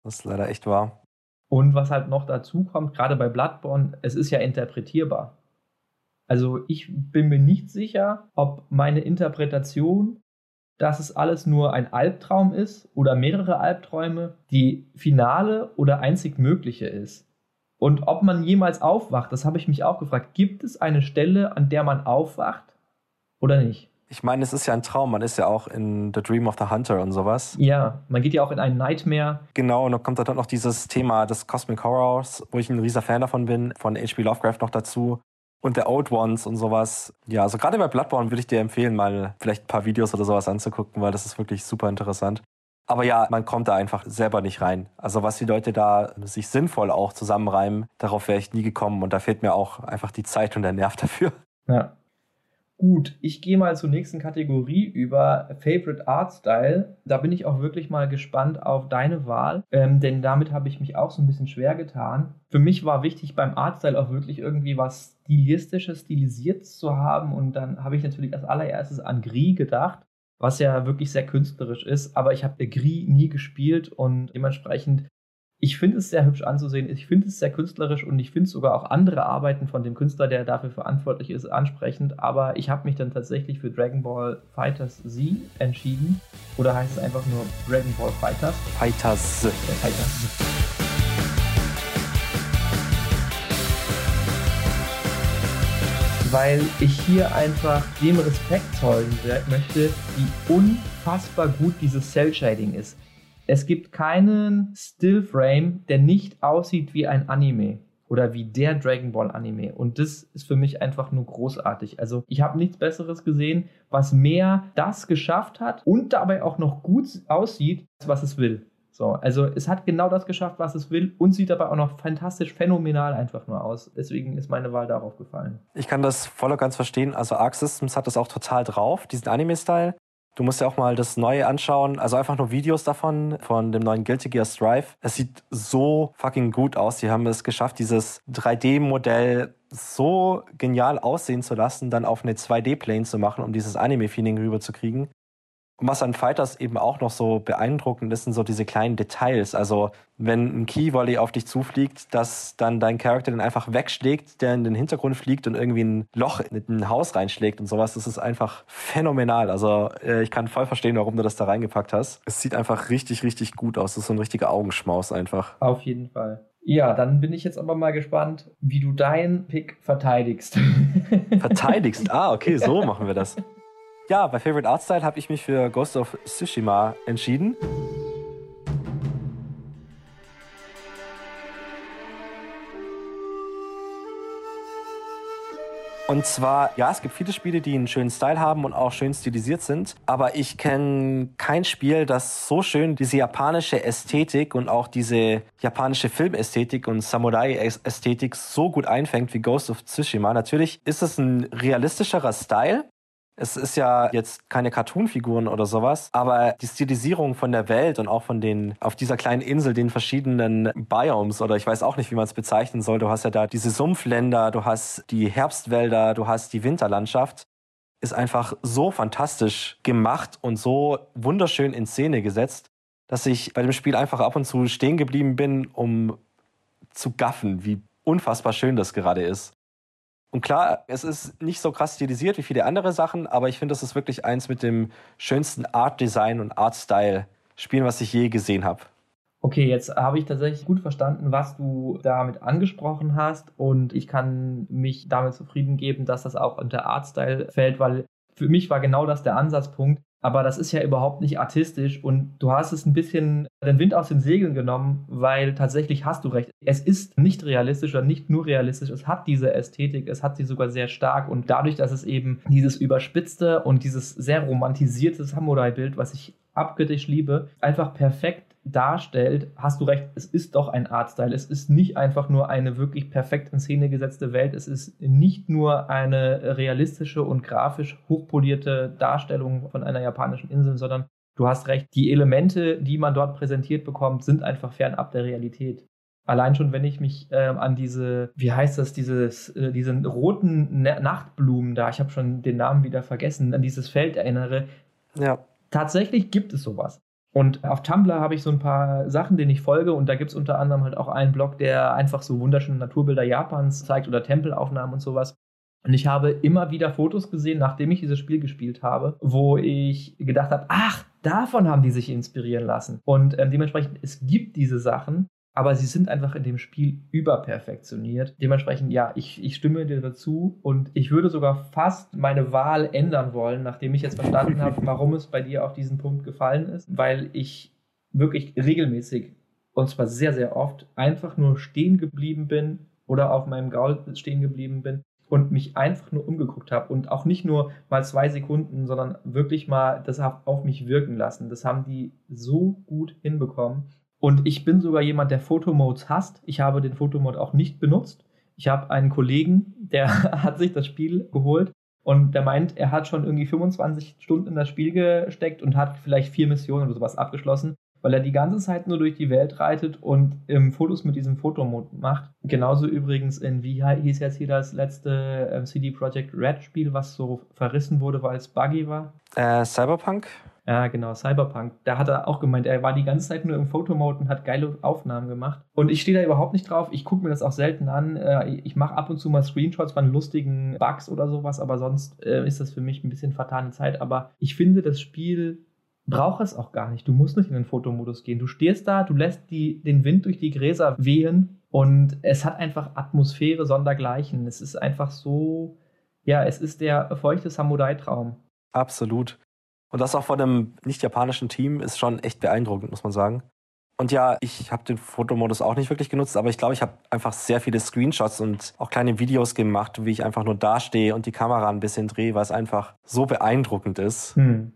das ist leider echt wahr. Und was halt noch dazu kommt, gerade bei Bloodborne, es ist ja interpretierbar. Also ich bin mir nicht sicher, ob meine Interpretation, dass es alles nur ein Albtraum ist oder mehrere Albträume, die finale oder einzig mögliche ist. Und ob man jemals aufwacht, das habe ich mich auch gefragt. Gibt es eine Stelle, an der man aufwacht oder nicht? Ich meine, es ist ja ein Traum. Man ist ja auch in The Dream of the Hunter und sowas. Ja, man geht ja auch in einen Nightmare. Genau, und dann kommt da dann noch dieses Thema des Cosmic Horrors, wo ich ein riesiger Fan davon bin, von H.P. Lovecraft noch dazu. Und der Old Ones und sowas. Ja, also gerade bei Bloodborne würde ich dir empfehlen, mal vielleicht ein paar Videos oder sowas anzugucken, weil das ist wirklich super interessant. Aber ja, man kommt da einfach selber nicht rein. Also was die Leute da sich sinnvoll auch zusammenreimen, darauf wäre ich nie gekommen und da fehlt mir auch einfach die Zeit und der Nerv dafür. Ja. Gut, ich gehe mal zur nächsten Kategorie über Favorite Art Style. Da bin ich auch wirklich mal gespannt auf deine Wahl, ähm, denn damit habe ich mich auch so ein bisschen schwer getan. Für mich war wichtig beim Art Style auch wirklich irgendwie was Stilistisches, stilisiert zu haben und dann habe ich natürlich als allererstes an Gris gedacht, was ja wirklich sehr künstlerisch ist, aber ich habe Gris nie gespielt und dementsprechend ich finde es sehr hübsch anzusehen, ich finde es sehr künstlerisch und ich finde sogar auch andere Arbeiten von dem Künstler, der dafür verantwortlich ist, ansprechend. Aber ich habe mich dann tatsächlich für Dragon Ball Fighters Z entschieden. Oder heißt es einfach nur Dragon Ball Fighters? Fighters. Fighters. Weil ich hier einfach dem Respekt zollen möchte, wie unfassbar gut dieses Cell Shading ist. Es gibt keinen Stillframe, der nicht aussieht wie ein Anime oder wie der Dragon Ball Anime. Und das ist für mich einfach nur großartig. Also ich habe nichts Besseres gesehen, was mehr das geschafft hat und dabei auch noch gut aussieht, was es will. So, also es hat genau das geschafft, was es will und sieht dabei auch noch fantastisch phänomenal einfach nur aus. Deswegen ist meine Wahl darauf gefallen. Ich kann das voll und ganz verstehen. Also Arc Systems hat das auch total drauf, diesen Anime-Style. Du musst ja auch mal das Neue anschauen, also einfach nur Videos davon, von dem neuen Guilty Gear Strive. Es sieht so fucking gut aus. Sie haben es geschafft, dieses 3D-Modell so genial aussehen zu lassen, dann auf eine 2D-Plane zu machen, um dieses Anime-Feeling rüberzukriegen. Und was an Fighters eben auch noch so beeindruckend ist, sind so diese kleinen Details. Also wenn ein Key-Volley auf dich zufliegt, dass dann dein Charakter den einfach wegschlägt, der in den Hintergrund fliegt und irgendwie ein Loch in ein Haus reinschlägt und sowas. Das ist einfach phänomenal. Also äh, ich kann voll verstehen, warum du das da reingepackt hast. Es sieht einfach richtig, richtig gut aus. Das ist so ein richtiger Augenschmaus einfach. Auf jeden Fall. Ja, dann bin ich jetzt aber mal gespannt, wie du deinen Pick verteidigst. Verteidigst? Ah, okay, so machen wir das. *laughs* Ja, bei Favorite Art Style habe ich mich für Ghost of Tsushima entschieden. Und zwar, ja, es gibt viele Spiele, die einen schönen Style haben und auch schön stilisiert sind. Aber ich kenne kein Spiel, das so schön diese japanische Ästhetik und auch diese japanische Filmästhetik und Samurai-Ästhetik so gut einfängt wie Ghost of Tsushima. Natürlich ist es ein realistischerer Style, es ist ja jetzt keine Cartoon-Figuren oder sowas, aber die Stilisierung von der Welt und auch von den, auf dieser kleinen Insel, den verschiedenen Biomes oder ich weiß auch nicht, wie man es bezeichnen soll. Du hast ja da diese Sumpfländer, du hast die Herbstwälder, du hast die Winterlandschaft. Ist einfach so fantastisch gemacht und so wunderschön in Szene gesetzt, dass ich bei dem Spiel einfach ab und zu stehen geblieben bin, um zu gaffen, wie unfassbar schön das gerade ist. Und klar, es ist nicht so krass stilisiert wie viele andere Sachen, aber ich finde, das ist wirklich eins mit dem schönsten Art Design und Art Style Spielen, was ich je gesehen habe. Okay, jetzt habe ich tatsächlich gut verstanden, was du damit angesprochen hast und ich kann mich damit zufrieden geben, dass das auch unter Artstyle fällt, weil für mich war genau das der Ansatzpunkt. Aber das ist ja überhaupt nicht artistisch und du hast es ein bisschen den Wind aus den Segeln genommen, weil tatsächlich hast du recht. Es ist nicht realistisch oder nicht nur realistisch, es hat diese Ästhetik, es hat sie sogar sehr stark und dadurch, dass es eben dieses überspitzte und dieses sehr romantisierte Samurai-Bild, was ich abgöttisch liebe, einfach perfekt darstellt, hast du recht, es ist doch ein Artstyle. Es ist nicht einfach nur eine wirklich perfekt in Szene gesetzte Welt. Es ist nicht nur eine realistische und grafisch hochpolierte Darstellung von einer japanischen Insel, sondern du hast recht, die Elemente, die man dort präsentiert bekommt, sind einfach fernab der Realität. Allein schon, wenn ich mich äh, an diese, wie heißt das, dieses, äh, diesen roten Nachtblumen da, ich habe schon den Namen wieder vergessen, an dieses Feld erinnere. Ja. Tatsächlich gibt es sowas. Und auf Tumblr habe ich so ein paar Sachen, denen ich folge. Und da gibt es unter anderem halt auch einen Blog, der einfach so wunderschöne Naturbilder Japans zeigt oder Tempelaufnahmen und sowas. Und ich habe immer wieder Fotos gesehen, nachdem ich dieses Spiel gespielt habe, wo ich gedacht habe, ach, davon haben die sich inspirieren lassen. Und ähm, dementsprechend, es gibt diese Sachen, aber sie sind einfach in dem Spiel überperfektioniert. Dementsprechend, ja, ich, ich stimme dir dazu und ich würde sogar fast meine Wahl ändern wollen, nachdem ich jetzt verstanden habe, *laughs* warum es bei dir auf diesen Punkt gefallen ist, weil ich wirklich regelmäßig und zwar sehr, sehr oft einfach nur stehen geblieben bin oder auf meinem Gaul stehen geblieben bin und mich einfach nur umgeguckt habe und auch nicht nur mal zwei Sekunden, sondern wirklich mal das auf mich wirken lassen. Das haben die so gut hinbekommen. Und ich bin sogar jemand, der Fotomodes hasst. Ich habe den Fotomode auch nicht benutzt. Ich habe einen Kollegen, der *laughs* hat sich das Spiel geholt Und der meint, er hat schon irgendwie 25 Stunden in das Spiel gesteckt und hat vielleicht vier Missionen oder sowas abgeschlossen, weil er die ganze Zeit nur durch die Welt reitet und ähm, Fotos mit diesem Fotomod macht. Genauso übrigens in, wie hieß jetzt hier das letzte ähm, CD Projekt Red Spiel, was so verrissen wurde, weil es buggy war? Äh, Cyberpunk? Ja, genau, Cyberpunk. Da hat er auch gemeint, er war die ganze Zeit nur im Fotomode und hat geile Aufnahmen gemacht. Und ich stehe da überhaupt nicht drauf. Ich gucke mir das auch selten an. Äh, ich mache ab und zu mal Screenshots von lustigen Bugs oder sowas, aber sonst äh, ist das für mich ein bisschen vertane Zeit. Aber ich finde, das Spiel braucht es auch gar nicht. Du musst nicht in den Fotomodus gehen. Du stehst da, du lässt die, den Wind durch die Gräser wehen und es hat einfach Atmosphäre sondergleichen. Es ist einfach so, ja, es ist der feuchte Samurai-Traum. Absolut. Und das auch von einem nicht-japanischen Team ist schon echt beeindruckend, muss man sagen. Und ja, ich habe den Fotomodus auch nicht wirklich genutzt, aber ich glaube, ich habe einfach sehr viele Screenshots und auch kleine Videos gemacht, wie ich einfach nur dastehe und die Kamera ein bisschen drehe, weil es einfach so beeindruckend ist. Hm.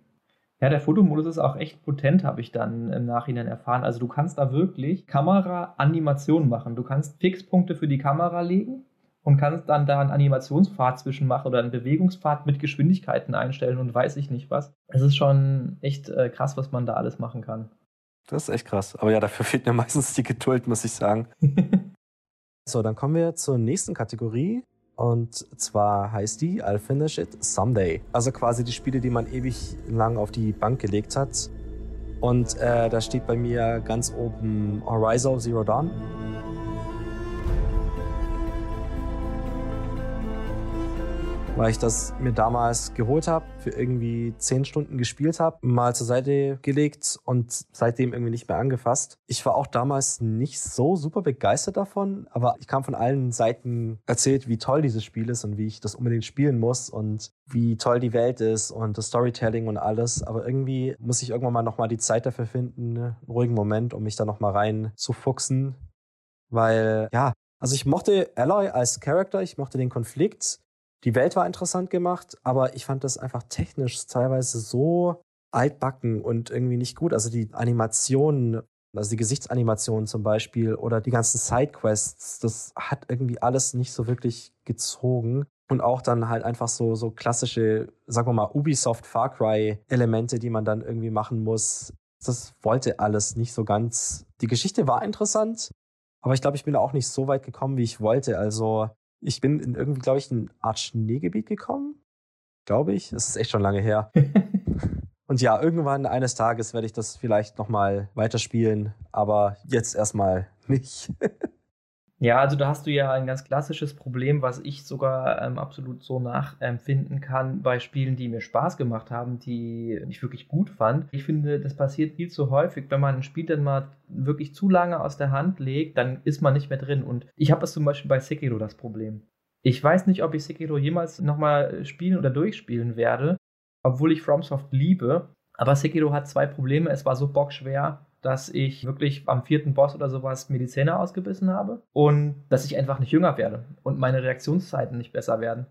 Ja, der Fotomodus ist auch echt potent, habe ich dann im Nachhinein erfahren. Also du kannst da wirklich Kamera-Animationen machen. Du kannst Fixpunkte für die Kamera legen und kannst dann da einen Animationspfad zwischen machen oder einen Bewegungspfad mit Geschwindigkeiten einstellen und weiß ich nicht was. Es ist schon echt äh, krass, was man da alles machen kann. Das ist echt krass. Aber ja, dafür *laughs* fehlt mir meistens die Geduld, muss ich sagen. *laughs* so, dann kommen wir zur nächsten Kategorie. Und zwar heißt die I'll Finish It Someday. Also quasi die Spiele, die man ewig lang auf die Bank gelegt hat. Und äh, da steht bei mir ganz oben Horizon Zero Dawn. Weil ich das mir damals geholt habe, für irgendwie zehn Stunden gespielt habe, mal zur Seite gelegt und seitdem irgendwie nicht mehr angefasst. Ich war auch damals nicht so super begeistert davon, aber ich kam von allen Seiten erzählt, wie toll dieses Spiel ist und wie ich das unbedingt spielen muss und wie toll die Welt ist und das Storytelling und alles. Aber irgendwie muss ich irgendwann mal nochmal die Zeit dafür finden, einen ruhigen Moment, um mich da nochmal rein zu fuchsen. Weil, ja, also ich mochte Alloy als Charakter, ich mochte den Konflikt, die Welt war interessant gemacht, aber ich fand das einfach technisch teilweise so altbacken und irgendwie nicht gut. Also die Animationen, also die Gesichtsanimationen zum Beispiel oder die ganzen Sidequests, das hat irgendwie alles nicht so wirklich gezogen. Und auch dann halt einfach so, so klassische, sagen wir mal, Ubisoft Far Cry Elemente, die man dann irgendwie machen muss. Das wollte alles nicht so ganz. Die Geschichte war interessant, aber ich glaube, ich bin auch nicht so weit gekommen, wie ich wollte. Also ich bin in irgendwie, glaube ich, eine Art Schneegebiet gekommen. Glaube ich. Das ist echt schon lange her. *laughs* Und ja, irgendwann eines Tages werde ich das vielleicht nochmal weiterspielen, aber jetzt erstmal nicht. *laughs* Ja, also da hast du ja ein ganz klassisches Problem, was ich sogar ähm, absolut so nachempfinden kann bei Spielen, die mir Spaß gemacht haben, die ich wirklich gut fand. Ich finde, das passiert viel zu häufig, wenn man ein Spiel dann mal wirklich zu lange aus der Hand legt, dann ist man nicht mehr drin. Und ich habe das zum Beispiel bei Sekiro das Problem. Ich weiß nicht, ob ich Sekiro jemals nochmal spielen oder durchspielen werde, obwohl ich FromSoft liebe. Aber Sekiro hat zwei Probleme. Es war so bockschwer dass ich wirklich am vierten Boss oder sowas mir die Zähne ausgebissen habe und dass ich einfach nicht jünger werde und meine Reaktionszeiten nicht besser werden.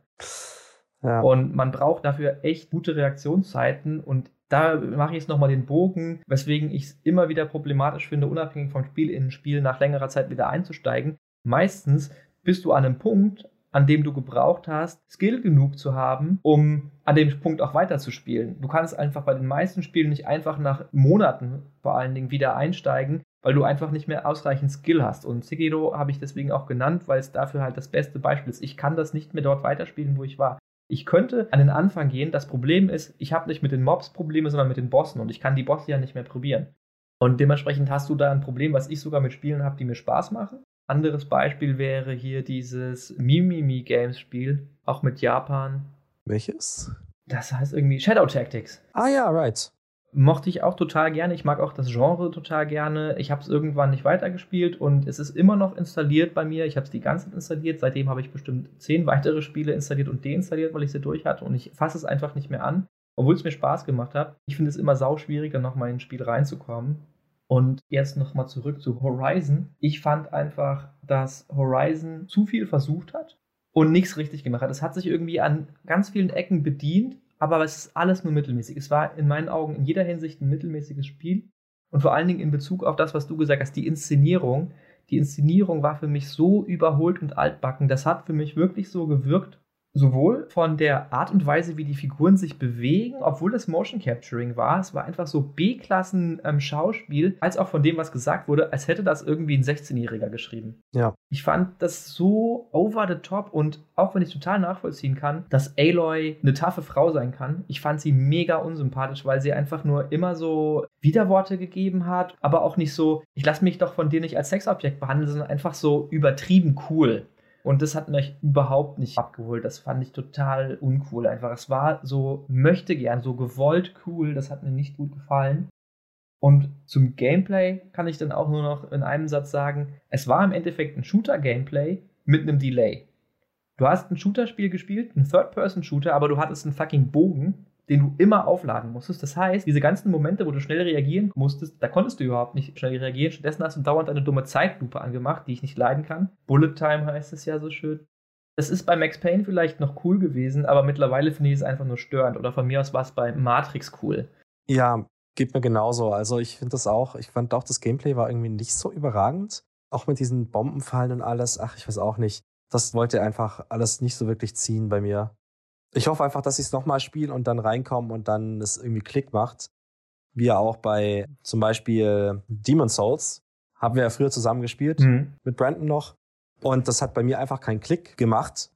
Ja. Und man braucht dafür echt gute Reaktionszeiten und da mache ich jetzt nochmal den Bogen, weswegen ich es immer wieder problematisch finde, unabhängig vom Spiel in ein Spiel nach längerer Zeit wieder einzusteigen. Meistens bist du an einem Punkt, an dem du gebraucht hast, Skill genug zu haben, um an dem Punkt auch weiterzuspielen. Du kannst einfach bei den meisten Spielen nicht einfach nach Monaten vor allen Dingen wieder einsteigen, weil du einfach nicht mehr ausreichend Skill hast. Und Sekiro habe ich deswegen auch genannt, weil es dafür halt das beste Beispiel ist. Ich kann das nicht mehr dort weiterspielen, wo ich war. Ich könnte an den Anfang gehen. Das Problem ist, ich habe nicht mit den Mobs Probleme, sondern mit den Bossen und ich kann die Bosse ja nicht mehr probieren. Und dementsprechend hast du da ein Problem, was ich sogar mit Spielen habe, die mir Spaß machen. Anderes Beispiel wäre hier dieses Mimimi Games Spiel, auch mit Japan. Welches? Das heißt irgendwie Shadow Tactics. Ah ja, right. Mochte ich auch total gerne. Ich mag auch das Genre total gerne. Ich habe es irgendwann nicht weitergespielt und es ist immer noch installiert bei mir. Ich habe es die ganze Zeit installiert. Seitdem habe ich bestimmt zehn weitere Spiele installiert und deinstalliert, weil ich sie durch hatte und ich fasse es einfach nicht mehr an, obwohl es mir Spaß gemacht hat. Ich finde es immer sau schwierig, dann nochmal in ein Spiel reinzukommen. Und jetzt nochmal zurück zu Horizon. Ich fand einfach, dass Horizon zu viel versucht hat und nichts richtig gemacht hat. Es hat sich irgendwie an ganz vielen Ecken bedient, aber es ist alles nur mittelmäßig. Es war in meinen Augen in jeder Hinsicht ein mittelmäßiges Spiel. Und vor allen Dingen in Bezug auf das, was du gesagt hast, die Inszenierung. Die Inszenierung war für mich so überholt und altbacken. Das hat für mich wirklich so gewirkt, sowohl von der Art und Weise, wie die Figuren sich bewegen, obwohl das Motion Capturing war, es war einfach so B-Klassen ähm, Schauspiel, als auch von dem, was gesagt wurde, als hätte das irgendwie ein 16-Jähriger geschrieben. Ja. Ich fand das so over the top und auch wenn ich total nachvollziehen kann, dass Aloy eine taffe Frau sein kann, ich fand sie mega unsympathisch, weil sie einfach nur immer so Widerworte gegeben hat, aber auch nicht so, ich lasse mich doch von dir nicht als Sexobjekt behandeln, sondern einfach so übertrieben cool. Und das hat mich überhaupt nicht abgeholt. Das fand ich total uncool einfach. Es war so möchte gern, so gewollt cool. Das hat mir nicht gut gefallen. Und zum Gameplay kann ich dann auch nur noch in einem Satz sagen, es war im Endeffekt ein Shooter-Gameplay mit einem Delay. Du hast ein Shooter-Spiel gespielt, ein Third-Person-Shooter, aber du hattest einen fucking Bogen den du immer aufladen musstest. Das heißt, diese ganzen Momente, wo du schnell reagieren musstest, da konntest du überhaupt nicht schnell reagieren. Stattdessen hast du dauernd eine dumme Zeitlupe angemacht, die ich nicht leiden kann. Bullet Time heißt es ja so schön. Das ist bei Max Payne vielleicht noch cool gewesen, aber mittlerweile finde ich es einfach nur störend. Oder von mir aus war es bei Matrix cool. Ja, geht mir genauso. Also ich finde das auch, ich fand auch, das Gameplay war irgendwie nicht so überragend. Auch mit diesen Bombenfallen und alles. Ach, ich weiß auch nicht. Das wollte einfach alles nicht so wirklich ziehen bei mir. Ich hoffe einfach, dass ich es nochmal spiele und dann reinkomme und dann es irgendwie Klick macht. Wie ja auch bei zum Beispiel Demon Souls. Haben wir ja früher zusammen gespielt, mhm. mit Brandon noch. Und das hat bei mir einfach keinen Klick gemacht.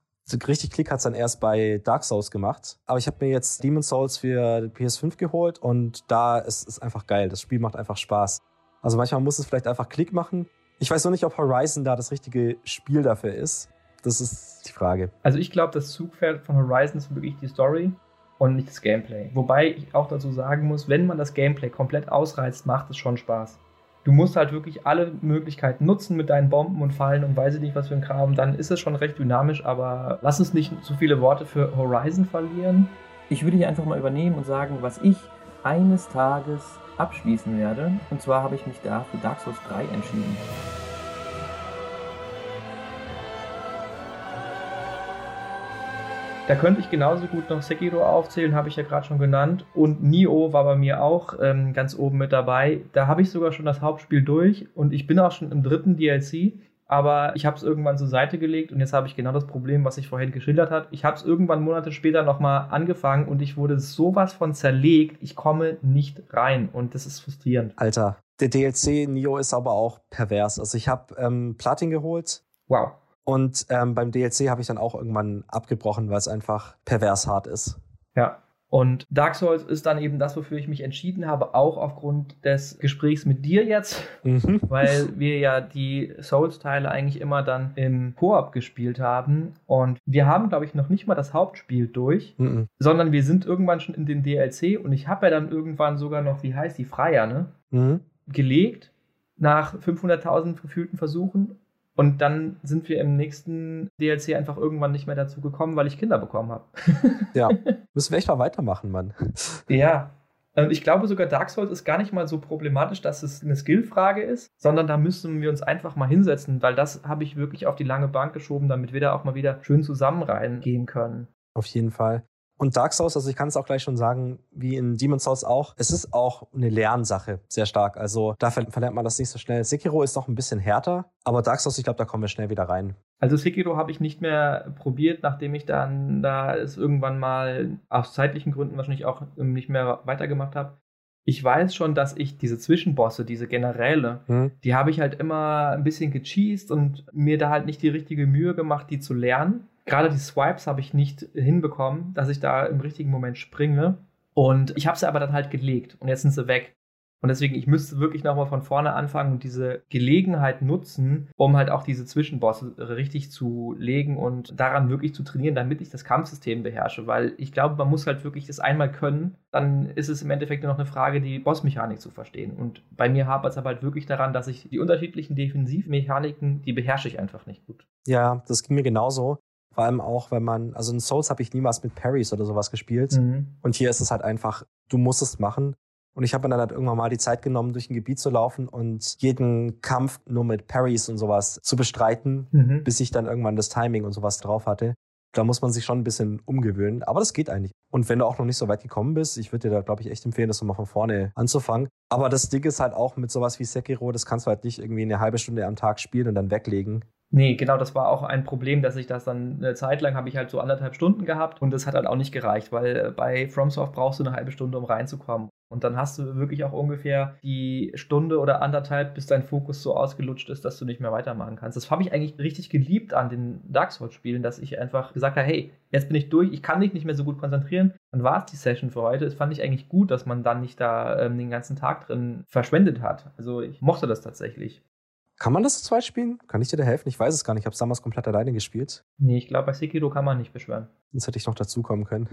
Richtig Klick hat es dann erst bei Dark Souls gemacht. Aber ich habe mir jetzt Demon Souls für PS5 geholt und da ist es einfach geil. Das Spiel macht einfach Spaß. Also manchmal muss es vielleicht einfach Klick machen. Ich weiß nur nicht, ob Horizon da das richtige Spiel dafür ist. Das ist die Frage. Also ich glaube, das Zugpferd von Horizon ist wirklich die Story und nicht das Gameplay. Wobei ich auch dazu sagen muss, wenn man das Gameplay komplett ausreizt, macht es schon Spaß. Du musst halt wirklich alle Möglichkeiten nutzen mit deinen Bomben und Fallen und weiß ich nicht was für ein Kram. Dann ist es schon recht dynamisch, aber lass uns nicht zu viele Worte für Horizon verlieren. Ich würde hier einfach mal übernehmen und sagen, was ich eines Tages abschließen werde. Und zwar habe ich mich da für Dark Souls 3 entschieden. Da könnte ich genauso gut noch Sekiro aufzählen, habe ich ja gerade schon genannt. Und Nio war bei mir auch ähm, ganz oben mit dabei. Da habe ich sogar schon das Hauptspiel durch und ich bin auch schon im dritten DLC. Aber ich habe es irgendwann zur Seite gelegt und jetzt habe ich genau das Problem, was ich vorhin geschildert habe. Ich habe es irgendwann Monate später nochmal angefangen und ich wurde sowas von zerlegt. Ich komme nicht rein und das ist frustrierend. Alter, der DLC Nio ist aber auch pervers. Also ich habe ähm, Platin geholt. Wow. Und ähm, beim DLC habe ich dann auch irgendwann abgebrochen, weil es einfach pervers hart ist. Ja. Und Dark Souls ist dann eben das, wofür ich mich entschieden habe, auch aufgrund des Gesprächs mit dir jetzt, mhm. *laughs* weil wir ja die Souls-Teile eigentlich immer dann im Koop gespielt haben. Und wir haben, glaube ich, noch nicht mal das Hauptspiel durch, mhm. sondern wir sind irgendwann schon in den DLC und ich habe ja dann irgendwann sogar noch, wie heißt die, Freier, ne? Mhm. Gelegt nach 500.000 gefühlten Versuchen und dann sind wir im nächsten DLC einfach irgendwann nicht mehr dazu gekommen, weil ich Kinder bekommen habe. *laughs* ja, müssen wir echt mal weitermachen, Mann. Ja. Und ich glaube sogar, Dark Souls ist gar nicht mal so problematisch, dass es eine Skillfrage ist, sondern da müssen wir uns einfach mal hinsetzen, weil das habe ich wirklich auf die lange Bank geschoben, damit wir da auch mal wieder schön zusammen reingehen können. Auf jeden Fall. Und Dark Souls, also ich kann es auch gleich schon sagen, wie in Demon's Souls auch, es ist auch eine Lernsache, sehr stark. Also da verlernt man das nicht so schnell. Sekiro ist noch ein bisschen härter, aber Dark Souls, ich glaube, da kommen wir schnell wieder rein. Also Sekiro habe ich nicht mehr probiert, nachdem ich dann da es irgendwann mal aus zeitlichen Gründen wahrscheinlich auch nicht mehr weitergemacht habe. Ich weiß schon, dass ich diese Zwischenbosse, diese Generäle, hm. die habe ich halt immer ein bisschen gecheased und mir da halt nicht die richtige Mühe gemacht, die zu lernen gerade die Swipes habe ich nicht hinbekommen, dass ich da im richtigen Moment springe. Und ich habe sie aber dann halt gelegt und jetzt sind sie weg. Und deswegen, ich müsste wirklich nochmal von vorne anfangen und diese Gelegenheit nutzen, um halt auch diese Zwischenbosse richtig zu legen und daran wirklich zu trainieren, damit ich das Kampfsystem beherrsche. Weil ich glaube, man muss halt wirklich das einmal können, dann ist es im Endeffekt nur noch eine Frage, die Bossmechanik zu verstehen. Und bei mir hapert es aber halt wirklich daran, dass ich die unterschiedlichen Defensivmechaniken, die beherrsche ich einfach nicht gut. Ja, das ging mir genauso. Vor allem auch, wenn man, also in Souls habe ich niemals mit Parries oder sowas gespielt. Mhm. Und hier ist es halt einfach, du musst es machen. Und ich habe mir dann halt irgendwann mal die Zeit genommen, durch ein Gebiet zu laufen und jeden Kampf nur mit Parries und sowas zu bestreiten, mhm. bis ich dann irgendwann das Timing und sowas drauf hatte. Da muss man sich schon ein bisschen umgewöhnen, aber das geht eigentlich. Und wenn du auch noch nicht so weit gekommen bist, ich würde dir da, glaube ich, echt empfehlen, das nochmal von vorne anzufangen. Aber das Ding ist halt auch mit sowas wie Sekiro, das kannst du halt nicht irgendwie eine halbe Stunde am Tag spielen und dann weglegen. Nee, genau, das war auch ein Problem, dass ich das dann eine Zeit lang habe ich halt so anderthalb Stunden gehabt und das hat halt auch nicht gereicht, weil äh, bei FromSoft brauchst du eine halbe Stunde, um reinzukommen. Und dann hast du wirklich auch ungefähr die Stunde oder anderthalb, bis dein Fokus so ausgelutscht ist, dass du nicht mehr weitermachen kannst. Das habe ich eigentlich richtig geliebt an den Dark Souls-Spielen, dass ich einfach gesagt habe, hey, jetzt bin ich durch, ich kann mich nicht mehr so gut konzentrieren. Dann war es die Session für heute. Das fand ich eigentlich gut, dass man dann nicht da ähm, den ganzen Tag drin verschwendet hat. Also ich mochte das tatsächlich. Kann man das zu zweit spielen? Kann ich dir da helfen? Ich weiß es gar nicht. Ich habe es damals komplett alleine gespielt. Nee, ich glaube, bei Sekiro kann man nicht beschwören. Sonst hätte ich noch dazukommen können.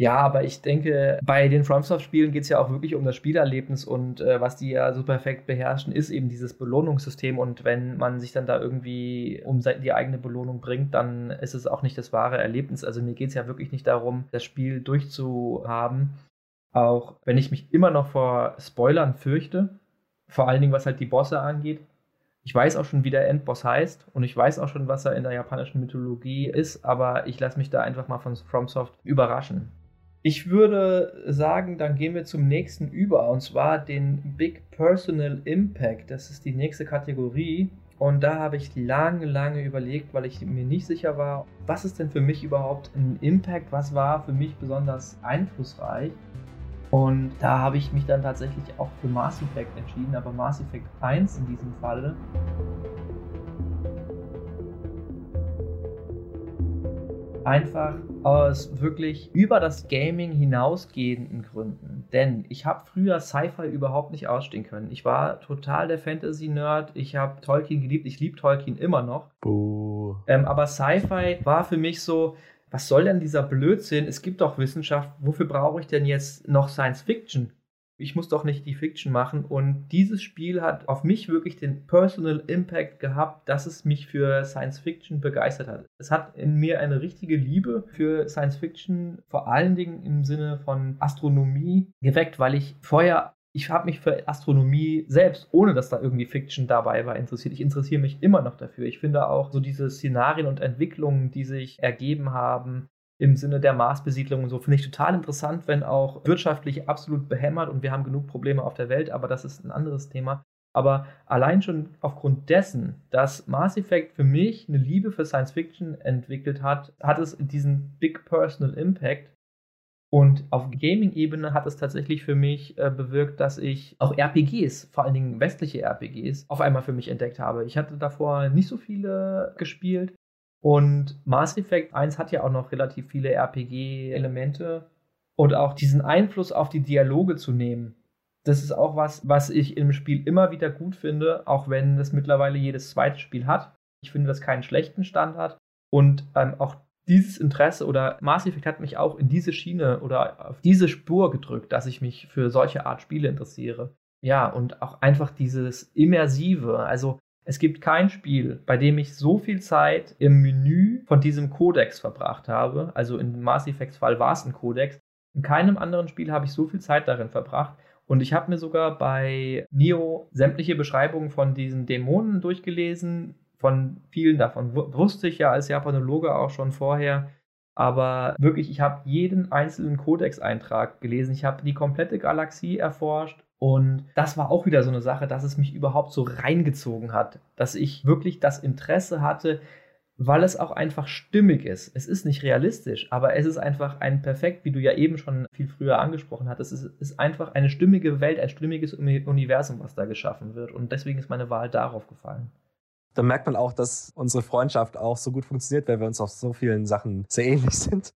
Ja, aber ich denke, bei den FromSoft-Spielen geht es ja auch wirklich um das Spielerlebnis und äh, was die ja so perfekt beherrschen, ist eben dieses Belohnungssystem und wenn man sich dann da irgendwie um die eigene Belohnung bringt, dann ist es auch nicht das wahre Erlebnis. Also mir geht es ja wirklich nicht darum, das Spiel durchzuhaben, auch wenn ich mich immer noch vor Spoilern fürchte, vor allen Dingen was halt die Bosse angeht. Ich weiß auch schon, wie der Endboss heißt und ich weiß auch schon, was er in der japanischen Mythologie ist, aber ich lasse mich da einfach mal von FromSoft überraschen. Ich würde sagen, dann gehen wir zum nächsten über, und zwar den Big Personal Impact. Das ist die nächste Kategorie. Und da habe ich lange, lange überlegt, weil ich mir nicht sicher war, was ist denn für mich überhaupt ein Impact, was war für mich besonders einflussreich. Und da habe ich mich dann tatsächlich auch für Mass Effect entschieden, aber Mass Effect 1 in diesem Falle. Einfach aus wirklich über das Gaming hinausgehenden Gründen. Denn ich habe früher Sci-Fi überhaupt nicht ausstehen können. Ich war total der Fantasy-Nerd. Ich habe Tolkien geliebt. Ich liebe Tolkien immer noch. Ähm, aber Sci-Fi war für mich so, was soll denn dieser Blödsinn? Es gibt doch Wissenschaft. Wofür brauche ich denn jetzt noch Science Fiction? ich muss doch nicht die Fiction machen. Und dieses Spiel hat auf mich wirklich den Personal Impact gehabt, dass es mich für Science Fiction begeistert hat. Es hat in mir eine richtige Liebe für Science Fiction, vor allen Dingen im Sinne von Astronomie geweckt, weil ich vorher ich habe mich für Astronomie selbst, ohne dass da irgendwie Fiction dabei war, interessiert. Ich interessiere mich immer noch dafür. Ich finde auch so diese Szenarien und Entwicklungen, die sich ergeben haben, im Sinne der Marsbesiedlung und so. Finde ich total interessant, wenn auch wirtschaftlich absolut behämmert und wir haben genug Probleme auf der Welt, aber das ist ein anderes Thema. Aber allein schon aufgrund dessen, dass Mass Effect für mich eine Liebe für Science Fiction entwickelt hat, hat es diesen Big Personal Impact. Und auf Gaming-Ebene hat es tatsächlich für mich äh, bewirkt, dass ich auch RPGs, vor allen Dingen westliche RPGs, auf einmal für mich entdeckt habe. Ich hatte davor nicht so viele gespielt und Mass Effect 1 hat ja auch noch relativ viele RPG-Elemente und auch diesen Einfluss auf die Dialoge zu nehmen. Das ist auch was, was ich im Spiel immer wieder gut finde, auch wenn es mittlerweile jedes zweite Spiel hat. Ich finde das keinen schlechten Standard. Und ähm, auch dieses Interesse oder Mass Effect hat mich auch in diese Schiene oder auf diese Spur gedrückt, dass ich mich für solche Art Spiele interessiere. Ja, und auch einfach dieses Immersive. Also es gibt kein Spiel, bei dem ich so viel Zeit im Menü von diesem Codex verbracht habe. Also in Mass Effects Fall war es ein Codex. In keinem anderen Spiel habe ich so viel Zeit darin verbracht. Und ich habe mir sogar bei Nio sämtliche Beschreibungen von diesen Dämonen durchgelesen. Von vielen davon wusste ich ja als Japanologe auch schon vorher. Aber wirklich, ich habe jeden einzelnen Codex-Eintrag gelesen. Ich habe die komplette Galaxie erforscht und das war auch wieder so eine Sache, dass es mich überhaupt so reingezogen hat, dass ich wirklich das Interesse hatte, weil es auch einfach stimmig ist. Es ist nicht realistisch, aber es ist einfach ein perfekt, wie du ja eben schon viel früher angesprochen hattest, es ist einfach eine stimmige Welt, ein stimmiges Universum, was da geschaffen wird. Und deswegen ist meine Wahl darauf gefallen. Da merkt man auch, dass unsere Freundschaft auch so gut funktioniert, weil wir uns auf so vielen Sachen sehr ähnlich *laughs* sind.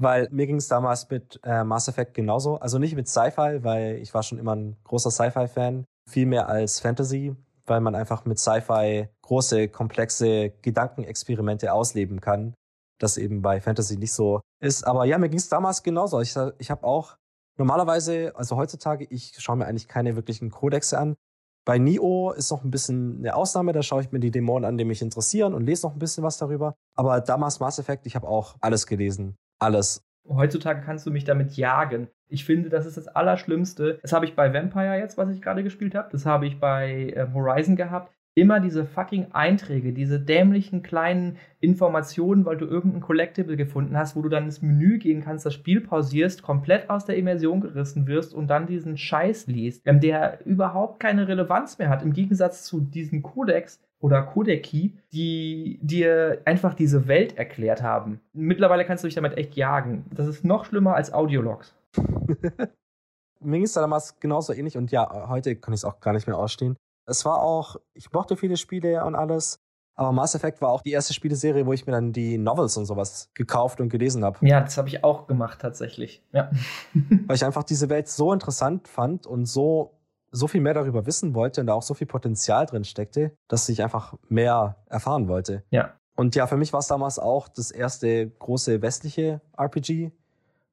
Weil mir ging es damals mit äh, Mass Effect genauso. Also nicht mit Sci-Fi, weil ich war schon immer ein großer Sci-Fi-Fan. Viel mehr als Fantasy, weil man einfach mit Sci-Fi große, komplexe Gedankenexperimente ausleben kann. Das eben bei Fantasy nicht so ist. Aber ja, mir ging es damals genauso. Ich, ich habe auch normalerweise, also heutzutage, ich schaue mir eigentlich keine wirklichen Kodexe an. Bei Nio ist noch ein bisschen eine Ausnahme, da schaue ich mir die Dämonen an, die mich interessieren und lese noch ein bisschen was darüber. Aber damals Mass Effect, ich habe auch alles gelesen alles. Heutzutage kannst du mich damit jagen. Ich finde, das ist das Allerschlimmste. Das habe ich bei Vampire jetzt, was ich gerade gespielt habe. Das habe ich bei äh, Horizon gehabt. Immer diese fucking Einträge, diese dämlichen kleinen Informationen, weil du irgendein Collectible gefunden hast, wo du dann ins Menü gehen kannst, das Spiel pausierst, komplett aus der Immersion gerissen wirst und dann diesen Scheiß liest, ähm, der überhaupt keine Relevanz mehr hat. Im Gegensatz zu diesem Codex, oder Kodeki, die dir einfach diese Welt erklärt haben. Mittlerweile kannst du dich damit echt jagen. Das ist noch schlimmer als Audiologs. *laughs* Mir ging es damals genauso ähnlich und ja, heute kann ich es auch gar nicht mehr ausstehen. Es war auch, ich mochte viele Spiele und alles, aber Mass Effect war auch die erste Spieleserie, wo ich mir dann die Novels und sowas gekauft und gelesen habe. Ja, das habe ich auch gemacht tatsächlich. Ja. *laughs* Weil ich einfach diese Welt so interessant fand und so so viel mehr darüber wissen wollte und da auch so viel Potenzial drin steckte, dass ich einfach mehr erfahren wollte. Ja. Und ja, für mich war es damals auch das erste große westliche RPG,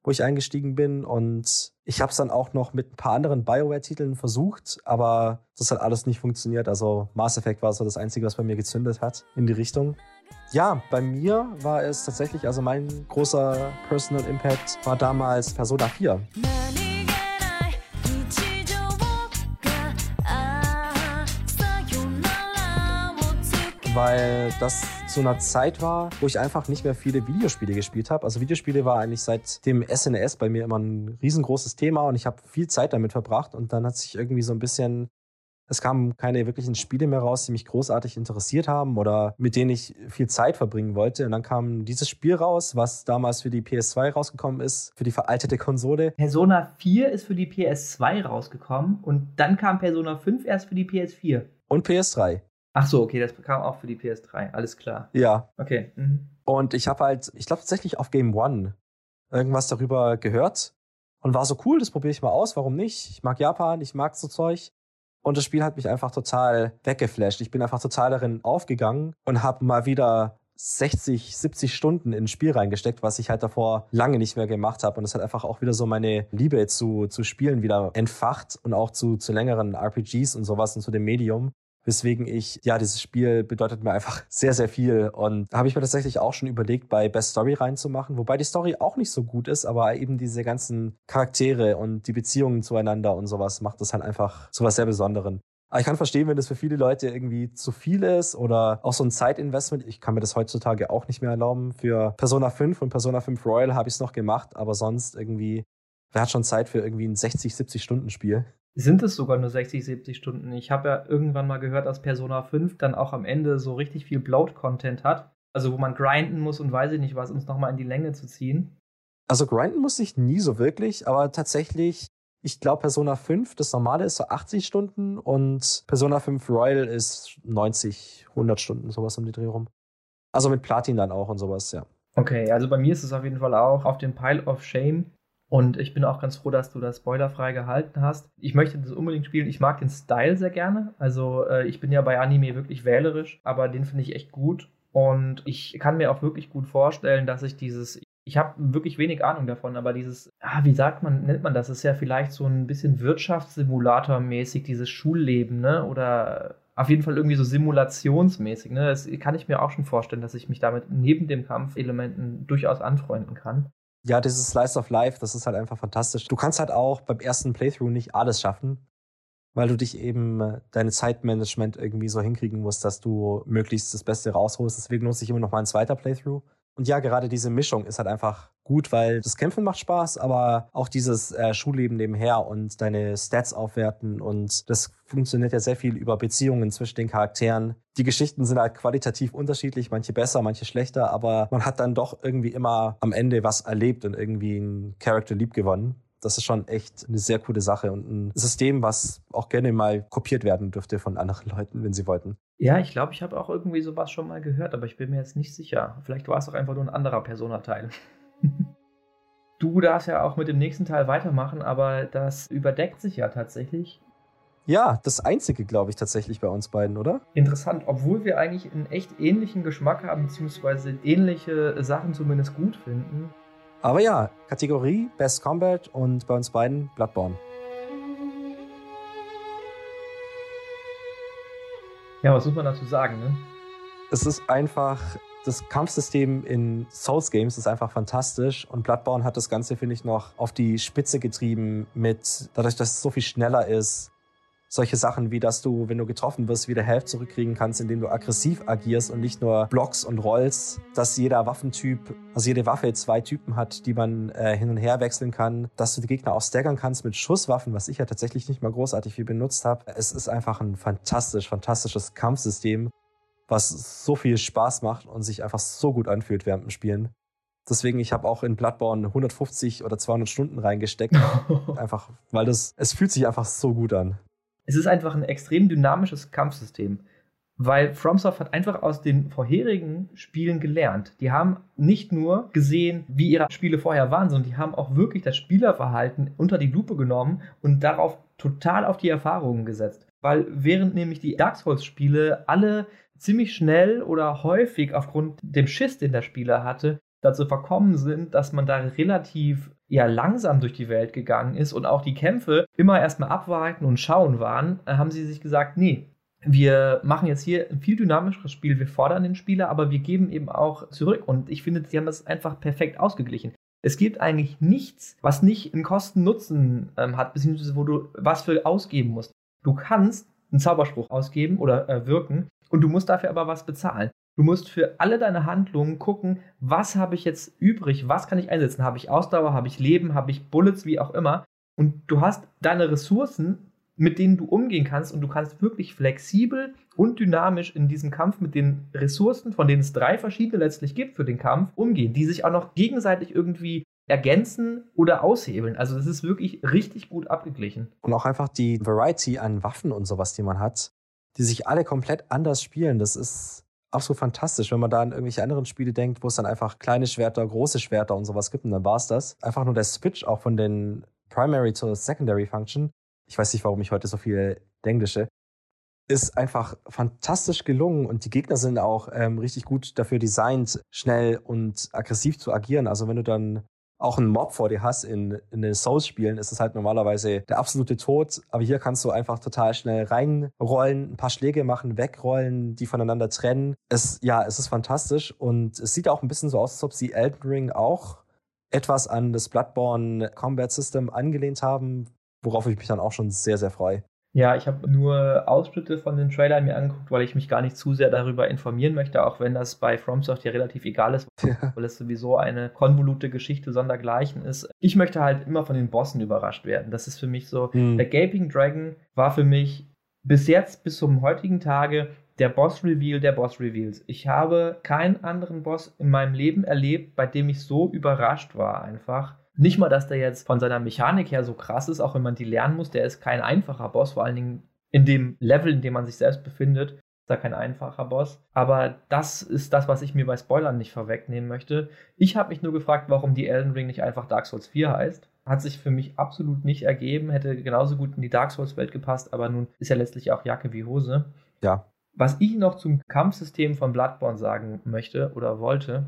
wo ich eingestiegen bin. Und ich habe es dann auch noch mit ein paar anderen Bioware-Titeln versucht, aber das hat alles nicht funktioniert. Also Mass Effect war so das Einzige, was bei mir gezündet hat in die Richtung. Ja, bei mir war es tatsächlich, also mein großer Personal Impact war damals Persona 4. weil das zu einer Zeit war, wo ich einfach nicht mehr viele Videospiele gespielt habe. Also Videospiele war eigentlich seit dem SNS bei mir immer ein riesengroßes Thema und ich habe viel Zeit damit verbracht und dann hat sich irgendwie so ein bisschen es kamen keine wirklichen Spiele mehr raus, die mich großartig interessiert haben oder mit denen ich viel Zeit verbringen wollte. Und dann kam dieses Spiel raus, was damals für die PS2 rausgekommen ist, für die veraltete Konsole. Persona 4 ist für die PS2 rausgekommen und dann kam Persona 5 erst für die PS4. Und PS3. Ach so, okay, das kam auch für die PS3, alles klar. Ja. Okay. Mhm. Und ich habe halt, ich glaube tatsächlich auf Game One irgendwas darüber gehört und war so cool, das probiere ich mal aus, warum nicht? Ich mag Japan, ich mag so Zeug. Und das Spiel hat mich einfach total weggeflasht. Ich bin einfach total darin aufgegangen und habe mal wieder 60, 70 Stunden in ein Spiel reingesteckt, was ich halt davor lange nicht mehr gemacht habe. Und das hat einfach auch wieder so meine Liebe zu, zu Spielen wieder entfacht und auch zu, zu längeren RPGs und sowas und zu dem Medium. Weswegen ich, ja, dieses Spiel bedeutet mir einfach *laughs* sehr, sehr viel. Und habe ich mir tatsächlich auch schon überlegt, bei Best Story reinzumachen, wobei die Story auch nicht so gut ist, aber eben diese ganzen Charaktere und die Beziehungen zueinander und sowas macht das halt einfach zu was sehr Besonderen. Aber ich kann verstehen, wenn das für viele Leute irgendwie zu viel ist oder auch so ein Zeitinvestment. Ich kann mir das heutzutage auch nicht mehr erlauben. Für Persona 5 und Persona 5 Royal habe ich es noch gemacht, aber sonst irgendwie, wer hat schon Zeit für irgendwie ein 60, 70 Stunden Spiel? Sind es sogar nur 60, 70 Stunden? Ich habe ja irgendwann mal gehört, dass Persona 5 dann auch am Ende so richtig viel Bloat-Content hat. Also wo man grinden muss und weiß ich nicht was, um es nochmal in die Länge zu ziehen. Also grinden muss ich nie so wirklich, aber tatsächlich, ich glaube Persona 5, das normale ist so 80 Stunden und Persona 5 Royal ist 90, 100 Stunden, sowas um die Dreh rum. Also mit Platin dann auch und sowas, ja. Okay, also bei mir ist es auf jeden Fall auch auf dem Pile of Shame. Und ich bin auch ganz froh, dass du das spoilerfrei gehalten hast. Ich möchte das unbedingt spielen. Ich mag den Style sehr gerne. Also äh, ich bin ja bei Anime wirklich wählerisch, aber den finde ich echt gut. Und ich kann mir auch wirklich gut vorstellen, dass ich dieses, ich habe wirklich wenig Ahnung davon, aber dieses, ah, wie sagt man, nennt man das? ist ja vielleicht so ein bisschen Wirtschaftssimulator-mäßig, dieses Schulleben, ne? Oder auf jeden Fall irgendwie so simulationsmäßig, ne? Das kann ich mir auch schon vorstellen, dass ich mich damit neben dem Kampfelementen durchaus anfreunden kann. Ja, dieses Slice of Life, das ist halt einfach fantastisch. Du kannst halt auch beim ersten Playthrough nicht alles schaffen, weil du dich eben äh, deine Zeitmanagement irgendwie so hinkriegen musst, dass du möglichst das Beste rausholst. Deswegen nutze ich immer noch mal ein zweiter Playthrough. Und ja, gerade diese Mischung ist halt einfach gut, weil das Kämpfen macht Spaß, aber auch dieses äh, Schulleben nebenher und deine Stats aufwerten und das funktioniert ja sehr viel über Beziehungen zwischen den Charakteren. Die Geschichten sind halt qualitativ unterschiedlich, manche besser, manche schlechter, aber man hat dann doch irgendwie immer am Ende was erlebt und irgendwie einen Charakter lieb gewonnen. Das ist schon echt eine sehr coole Sache und ein System, was auch gerne mal kopiert werden dürfte von anderen *laughs* Leuten, wenn sie wollten. Ja, ich glaube, ich habe auch irgendwie sowas schon mal gehört, aber ich bin mir jetzt nicht sicher. Vielleicht war es auch einfach nur ein anderer Personateil. *laughs* du darfst ja auch mit dem nächsten Teil weitermachen, aber das überdeckt sich ja tatsächlich. Ja, das einzige, glaube ich, tatsächlich bei uns beiden, oder? Interessant, obwohl wir eigentlich einen echt ähnlichen Geschmack haben, beziehungsweise ähnliche Sachen zumindest gut finden. Aber ja, Kategorie Best Combat und bei uns beiden Bloodborne. Ja, was muss man dazu sagen, ne? Es ist einfach, das Kampfsystem in Souls Games ist einfach fantastisch und Bloodborne hat das Ganze, finde ich, noch auf die Spitze getrieben mit, dadurch, dass es so viel schneller ist, solche Sachen wie, dass du, wenn du getroffen wirst, wieder Health zurückkriegen kannst, indem du aggressiv agierst und nicht nur blockst und rollst, dass jeder Waffentyp, also jede Waffe zwei Typen hat, die man äh, hin und her wechseln kann, dass du die Gegner auch staggern kannst mit Schusswaffen, was ich ja tatsächlich nicht mal großartig viel benutzt habe. Es ist einfach ein fantastisch, fantastisches Kampfsystem. was so viel Spaß macht und sich einfach so gut anfühlt während dem Spielen. Deswegen, ich habe auch in Bloodborne 150 oder 200 Stunden reingesteckt. *laughs* einfach, weil das, es fühlt sich einfach so gut an. Es ist einfach ein extrem dynamisches Kampfsystem. Weil FromSoft hat einfach aus den vorherigen Spielen gelernt. Die haben nicht nur gesehen, wie ihre Spiele vorher waren, sondern die haben auch wirklich das Spielerverhalten unter die Lupe genommen und darauf total auf die Erfahrungen gesetzt. Weil während nämlich die Dark Souls-Spiele alle ziemlich schnell oder häufig aufgrund dem Schiss, den der Spieler hatte, dazu verkommen sind, dass man da relativ ja, langsam durch die Welt gegangen ist und auch die Kämpfe immer erstmal abwarten und schauen waren, äh, haben sie sich gesagt, nee, wir machen jetzt hier ein viel dynamischeres Spiel, wir fordern den Spieler, aber wir geben eben auch zurück. Und ich finde, sie haben das einfach perfekt ausgeglichen. Es gibt eigentlich nichts, was nicht einen Kosten-Nutzen ähm, hat, beziehungsweise wo du was für ausgeben musst. Du kannst einen Zauberspruch ausgeben oder äh, wirken und du musst dafür aber was bezahlen. Du musst für alle deine Handlungen gucken, was habe ich jetzt übrig, was kann ich einsetzen? Habe ich Ausdauer, habe ich Leben, habe ich Bullets, wie auch immer. Und du hast deine Ressourcen, mit denen du umgehen kannst und du kannst wirklich flexibel und dynamisch in diesem Kampf mit den Ressourcen, von denen es drei verschiedene letztlich gibt für den Kampf, umgehen, die sich auch noch gegenseitig irgendwie ergänzen oder aushebeln. Also das ist wirklich richtig gut abgeglichen. Und auch einfach die Variety an Waffen und sowas, die man hat, die sich alle komplett anders spielen. Das ist auch so fantastisch, wenn man da an irgendwelche anderen Spiele denkt, wo es dann einfach kleine Schwerter, große Schwerter und sowas gibt und dann war es das. Einfach nur der Switch auch von den Primary zur Secondary Function. Ich weiß nicht, warum ich heute so viel Englische. Ist einfach fantastisch gelungen und die Gegner sind auch ähm, richtig gut dafür designt, schnell und aggressiv zu agieren. Also wenn du dann auch einen Mob vor dir hast in, in den Souls-Spielen, ist es halt normalerweise der absolute Tod. Aber hier kannst du einfach total schnell reinrollen, ein paar Schläge machen, wegrollen, die voneinander trennen. Es, ja, es ist fantastisch und es sieht auch ein bisschen so aus, als ob sie Elden Ring auch etwas an das Bloodborne Combat System angelehnt haben, worauf ich mich dann auch schon sehr, sehr freue. Ja, ich habe nur Ausschnitte von den Trailern mir angeguckt, weil ich mich gar nicht zu sehr darüber informieren möchte, auch wenn das bei FromSoft ja relativ egal ist, ja. weil es sowieso eine konvolute Geschichte sondergleichen ist. Ich möchte halt immer von den Bossen überrascht werden. Das ist für mich so, hm. der Gaping Dragon war für mich bis jetzt, bis zum heutigen Tage, der Boss-Reveal der Boss-Reveals. Ich habe keinen anderen Boss in meinem Leben erlebt, bei dem ich so überrascht war einfach. Nicht mal, dass der jetzt von seiner Mechanik her so krass ist, auch wenn man die lernen muss. Der ist kein einfacher Boss, vor allen Dingen in dem Level, in dem man sich selbst befindet, ist er kein einfacher Boss. Aber das ist das, was ich mir bei Spoilern nicht vorwegnehmen möchte. Ich habe mich nur gefragt, warum die Elden Ring nicht einfach Dark Souls 4 heißt. Hat sich für mich absolut nicht ergeben, hätte genauso gut in die Dark Souls-Welt gepasst, aber nun ist ja letztlich auch Jacke wie Hose. Ja. Was ich noch zum Kampfsystem von Bloodborne sagen möchte oder wollte,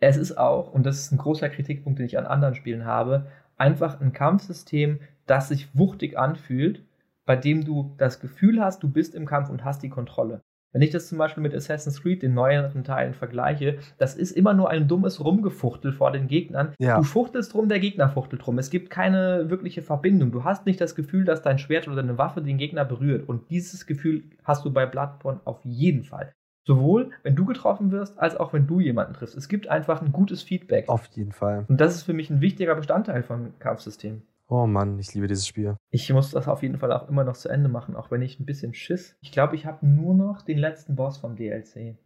es ist auch, und das ist ein großer Kritikpunkt, den ich an anderen Spielen habe, einfach ein Kampfsystem, das sich wuchtig anfühlt, bei dem du das Gefühl hast, du bist im Kampf und hast die Kontrolle. Wenn ich das zum Beispiel mit Assassin's Creed, den neueren Teilen, vergleiche, das ist immer nur ein dummes Rumgefuchtel vor den Gegnern. Ja. Du fuchtelst rum, der Gegner fuchtelt rum. Es gibt keine wirkliche Verbindung. Du hast nicht das Gefühl, dass dein Schwert oder deine Waffe den Gegner berührt. Und dieses Gefühl hast du bei Bloodborne auf jeden Fall. Sowohl, wenn du getroffen wirst, als auch wenn du jemanden triffst. Es gibt einfach ein gutes Feedback. Auf jeden Fall. Und das ist für mich ein wichtiger Bestandteil von Kampfsystemen. Oh Mann, ich liebe dieses Spiel. Ich muss das auf jeden Fall auch immer noch zu Ende machen, auch wenn ich ein bisschen Schiss. Ich glaube, ich habe nur noch den letzten Boss vom DLC.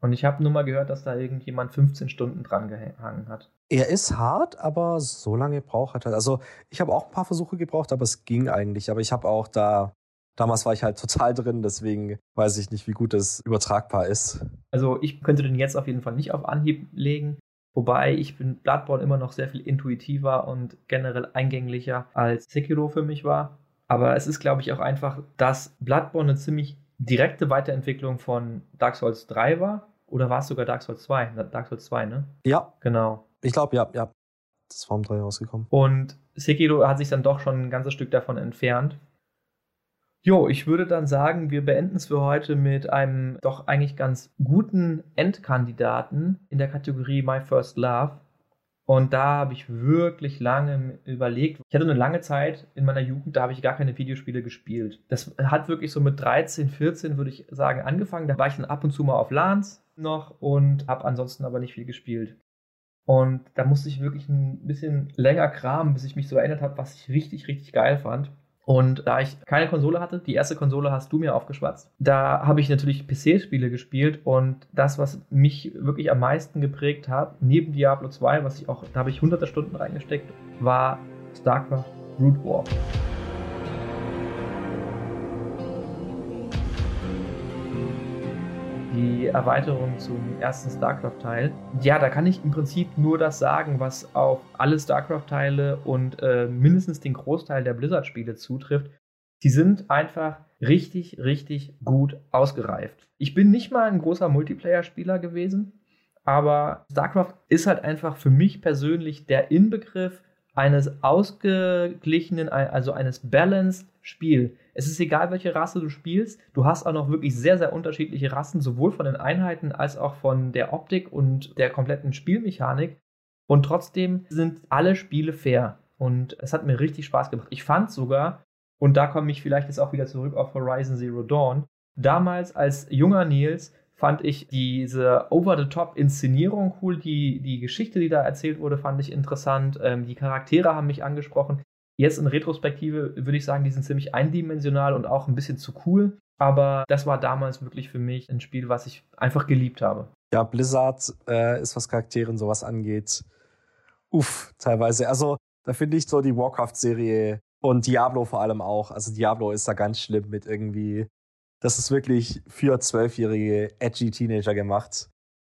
Und ich habe nur mal gehört, dass da irgendjemand 15 Stunden dran gehangen hat. Er ist hart, aber so lange braucht er. Also, ich habe auch ein paar Versuche gebraucht, aber es ging eigentlich. Aber ich habe auch da Damals war ich halt total drin, deswegen weiß ich nicht, wie gut das übertragbar ist. Also ich könnte den jetzt auf jeden Fall nicht auf Anhieb legen. Wobei ich bin Bloodborne immer noch sehr viel intuitiver und generell eingänglicher als Sekiro für mich war. Aber es ist, glaube ich, auch einfach, dass Bloodborne eine ziemlich direkte Weiterentwicklung von Dark Souls 3 war. Oder war es sogar Dark Souls 2? Dark Souls 2, ne? Ja. Genau. Ich glaube, ja, ja. Das ist Form 3 rausgekommen. Und Sekiro hat sich dann doch schon ein ganzes Stück davon entfernt. Jo, ich würde dann sagen, wir beenden es für heute mit einem doch eigentlich ganz guten Endkandidaten in der Kategorie My First Love. Und da habe ich wirklich lange überlegt. Ich hatte eine lange Zeit in meiner Jugend, da habe ich gar keine Videospiele gespielt. Das hat wirklich so mit 13, 14, würde ich sagen, angefangen. Da war ich dann ab und zu mal auf LANs noch und habe ansonsten aber nicht viel gespielt. Und da musste ich wirklich ein bisschen länger kramen, bis ich mich so erinnert habe, was ich richtig, richtig geil fand. Und da ich keine Konsole hatte, die erste Konsole hast du mir aufgeschwatzt, da habe ich natürlich PC-Spiele gespielt und das, was mich wirklich am meisten geprägt hat, neben Diablo 2, was ich auch, da habe ich hunderte Stunden reingesteckt, war StarCraft Root War. Die Erweiterung zum ersten StarCraft-Teil. Ja, da kann ich im Prinzip nur das sagen, was auf alle StarCraft-Teile und äh, mindestens den Großteil der Blizzard-Spiele zutrifft. Die sind einfach richtig, richtig gut ausgereift. Ich bin nicht mal ein großer Multiplayer-Spieler gewesen, aber StarCraft ist halt einfach für mich persönlich der Inbegriff eines ausgeglichenen, also eines balanced Spiel. Es ist egal, welche Rasse du spielst. Du hast auch noch wirklich sehr, sehr unterschiedliche Rassen, sowohl von den Einheiten als auch von der Optik und der kompletten Spielmechanik. Und trotzdem sind alle Spiele fair. Und es hat mir richtig Spaß gemacht. Ich fand sogar, und da komme ich vielleicht jetzt auch wieder zurück auf Horizon Zero Dawn, damals als junger Nils fand ich diese Over-the-Top-Inszenierung cool. Die, die Geschichte, die da erzählt wurde, fand ich interessant. Ähm, die Charaktere haben mich angesprochen. Jetzt in Retrospektive würde ich sagen, die sind ziemlich eindimensional und auch ein bisschen zu cool. Aber das war damals wirklich für mich ein Spiel, was ich einfach geliebt habe. Ja, Blizzard äh, ist, was Charaktere und sowas angeht, uff, teilweise. Also, da finde ich so die Warcraft-Serie und Diablo vor allem auch. Also, Diablo ist da ganz schlimm mit irgendwie das ist wirklich für zwölfjährige edgy Teenager gemacht.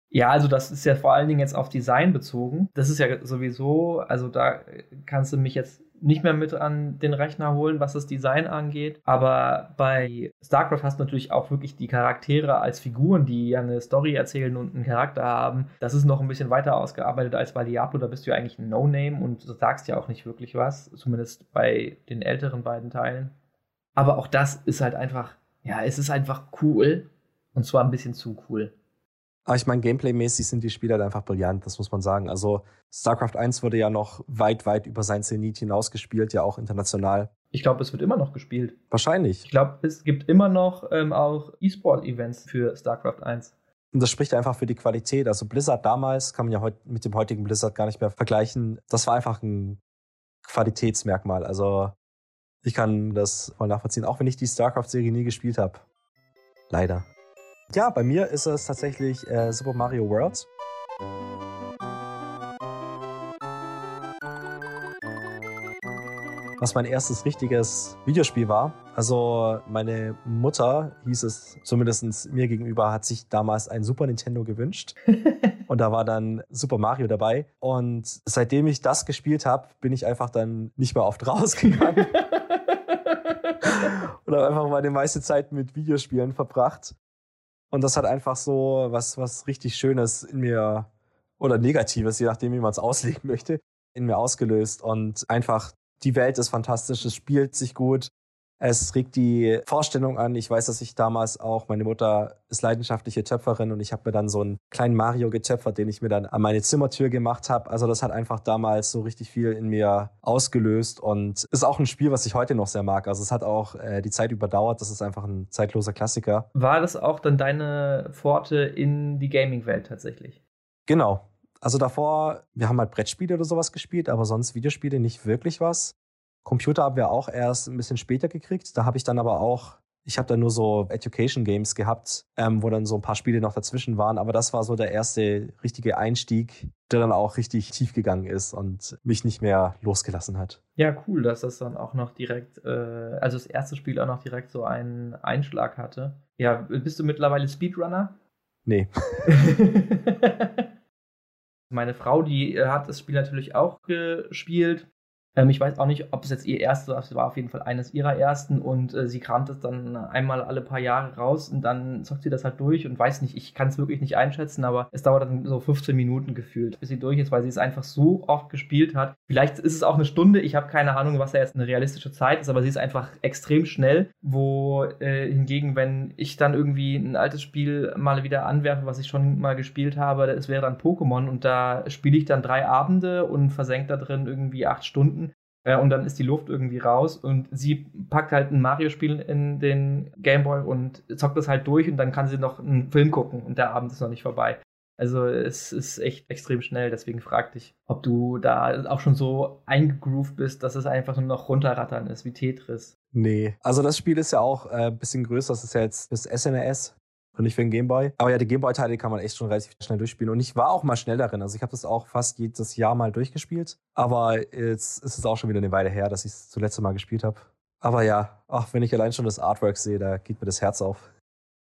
Ja, also das ist ja vor allen Dingen jetzt auf Design bezogen. Das ist ja sowieso, also da kannst du mich jetzt nicht mehr mit an den Rechner holen, was das Design angeht. Aber bei StarCraft hast du natürlich auch wirklich die Charaktere als Figuren, die ja eine Story erzählen und einen Charakter haben. Das ist noch ein bisschen weiter ausgearbeitet als bei Diablo. Da bist du ja eigentlich ein No-Name und du sagst ja auch nicht wirklich was. Zumindest bei den älteren beiden Teilen. Aber auch das ist halt einfach ja, es ist einfach cool. Und zwar ein bisschen zu cool. Aber ich meine, gameplaymäßig sind die Spiele halt einfach brillant, das muss man sagen. Also StarCraft 1 wurde ja noch weit, weit über sein Zenit hinausgespielt, ja auch international. Ich glaube, es wird immer noch gespielt. Wahrscheinlich. Ich glaube, es gibt immer noch ähm, auch E-Sport-Events für StarCraft 1. Und das spricht einfach für die Qualität. Also Blizzard damals kann man ja heut, mit dem heutigen Blizzard gar nicht mehr vergleichen. Das war einfach ein Qualitätsmerkmal. Also ich kann das voll nachvollziehen, auch wenn ich die StarCraft-Serie nie gespielt habe. Leider. Ja, bei mir ist es tatsächlich äh, Super Mario World. was mein erstes richtiges Videospiel war. Also meine Mutter, hieß es zumindest mir gegenüber, hat sich damals ein Super Nintendo gewünscht. *laughs* und da war dann Super Mario dabei. Und seitdem ich das gespielt habe, bin ich einfach dann nicht mehr oft *laughs* rausgegangen. *laughs* und habe einfach meine meiste Zeit mit Videospielen verbracht. Und das hat einfach so was, was richtig Schönes in mir oder Negatives, je nachdem, wie man es auslegen *laughs* möchte, in mir ausgelöst. Und einfach, die Welt ist fantastisch, es spielt sich gut. Es regt die Vorstellung an. Ich weiß, dass ich damals auch, meine Mutter ist leidenschaftliche Töpferin und ich habe mir dann so einen kleinen Mario getöpfert, den ich mir dann an meine Zimmertür gemacht habe. Also das hat einfach damals so richtig viel in mir ausgelöst und ist auch ein Spiel, was ich heute noch sehr mag. Also es hat auch äh, die Zeit überdauert. Das ist einfach ein zeitloser Klassiker. War das auch dann deine Pforte in die Gaming-Welt tatsächlich? Genau. Also davor, wir haben halt Brettspiele oder sowas gespielt, aber sonst Videospiele nicht wirklich was. Computer haben wir auch erst ein bisschen später gekriegt. Da habe ich dann aber auch, ich habe dann nur so Education Games gehabt, ähm, wo dann so ein paar Spiele noch dazwischen waren. Aber das war so der erste richtige Einstieg, der dann auch richtig tief gegangen ist und mich nicht mehr losgelassen hat. Ja, cool, dass das dann auch noch direkt, äh, also das erste Spiel auch noch direkt so einen Einschlag hatte. Ja, bist du mittlerweile Speedrunner? Nee. *laughs* Meine Frau, die hat das Spiel natürlich auch gespielt ähm, ich weiß auch nicht, ob es jetzt ihr erstes war, es war auf jeden Fall eines ihrer ersten und äh, sie kramt es dann einmal alle paar Jahre raus und dann zockt sie das halt durch und weiß nicht, ich kann es wirklich nicht einschätzen, aber es dauert dann so 15 Minuten gefühlt, bis sie durch ist, weil sie es einfach so oft gespielt hat. Vielleicht ist es auch eine Stunde, ich habe keine Ahnung, was da jetzt eine realistische Zeit ist, aber sie ist einfach extrem schnell, wo äh, hingegen, wenn ich dann irgendwie ein altes Spiel mal wieder anwerfe, was ich schon mal gespielt habe, es wäre dann Pokémon und da spiele ich dann drei Abende und versenke da drin irgendwie acht Stunden äh, und dann ist die Luft irgendwie raus und sie packt halt ein Mario-Spiel in den Gameboy und zockt das halt durch und dann kann sie noch einen Film gucken und der Abend ist noch nicht vorbei. Also es ist echt extrem schnell, deswegen frag dich, ob du da auch schon so eingegroovt bist, dass es einfach nur noch runterrattern ist, wie Tetris. Nee, also das Spiel ist ja auch äh, ein bisschen größer, das ist ja jetzt das SNES und nicht für den Gameboy. Aber ja, die Gameboy-Teile kann man echt schon relativ schnell durchspielen. Und ich war auch mal schnell darin. Also ich habe das auch fast jedes Jahr mal durchgespielt. Aber jetzt ist es auch schon wieder eine Weile her, dass ich es zuletzt mal gespielt habe. Aber ja, ach, wenn ich allein schon das Artwork sehe, da geht mir das Herz auf.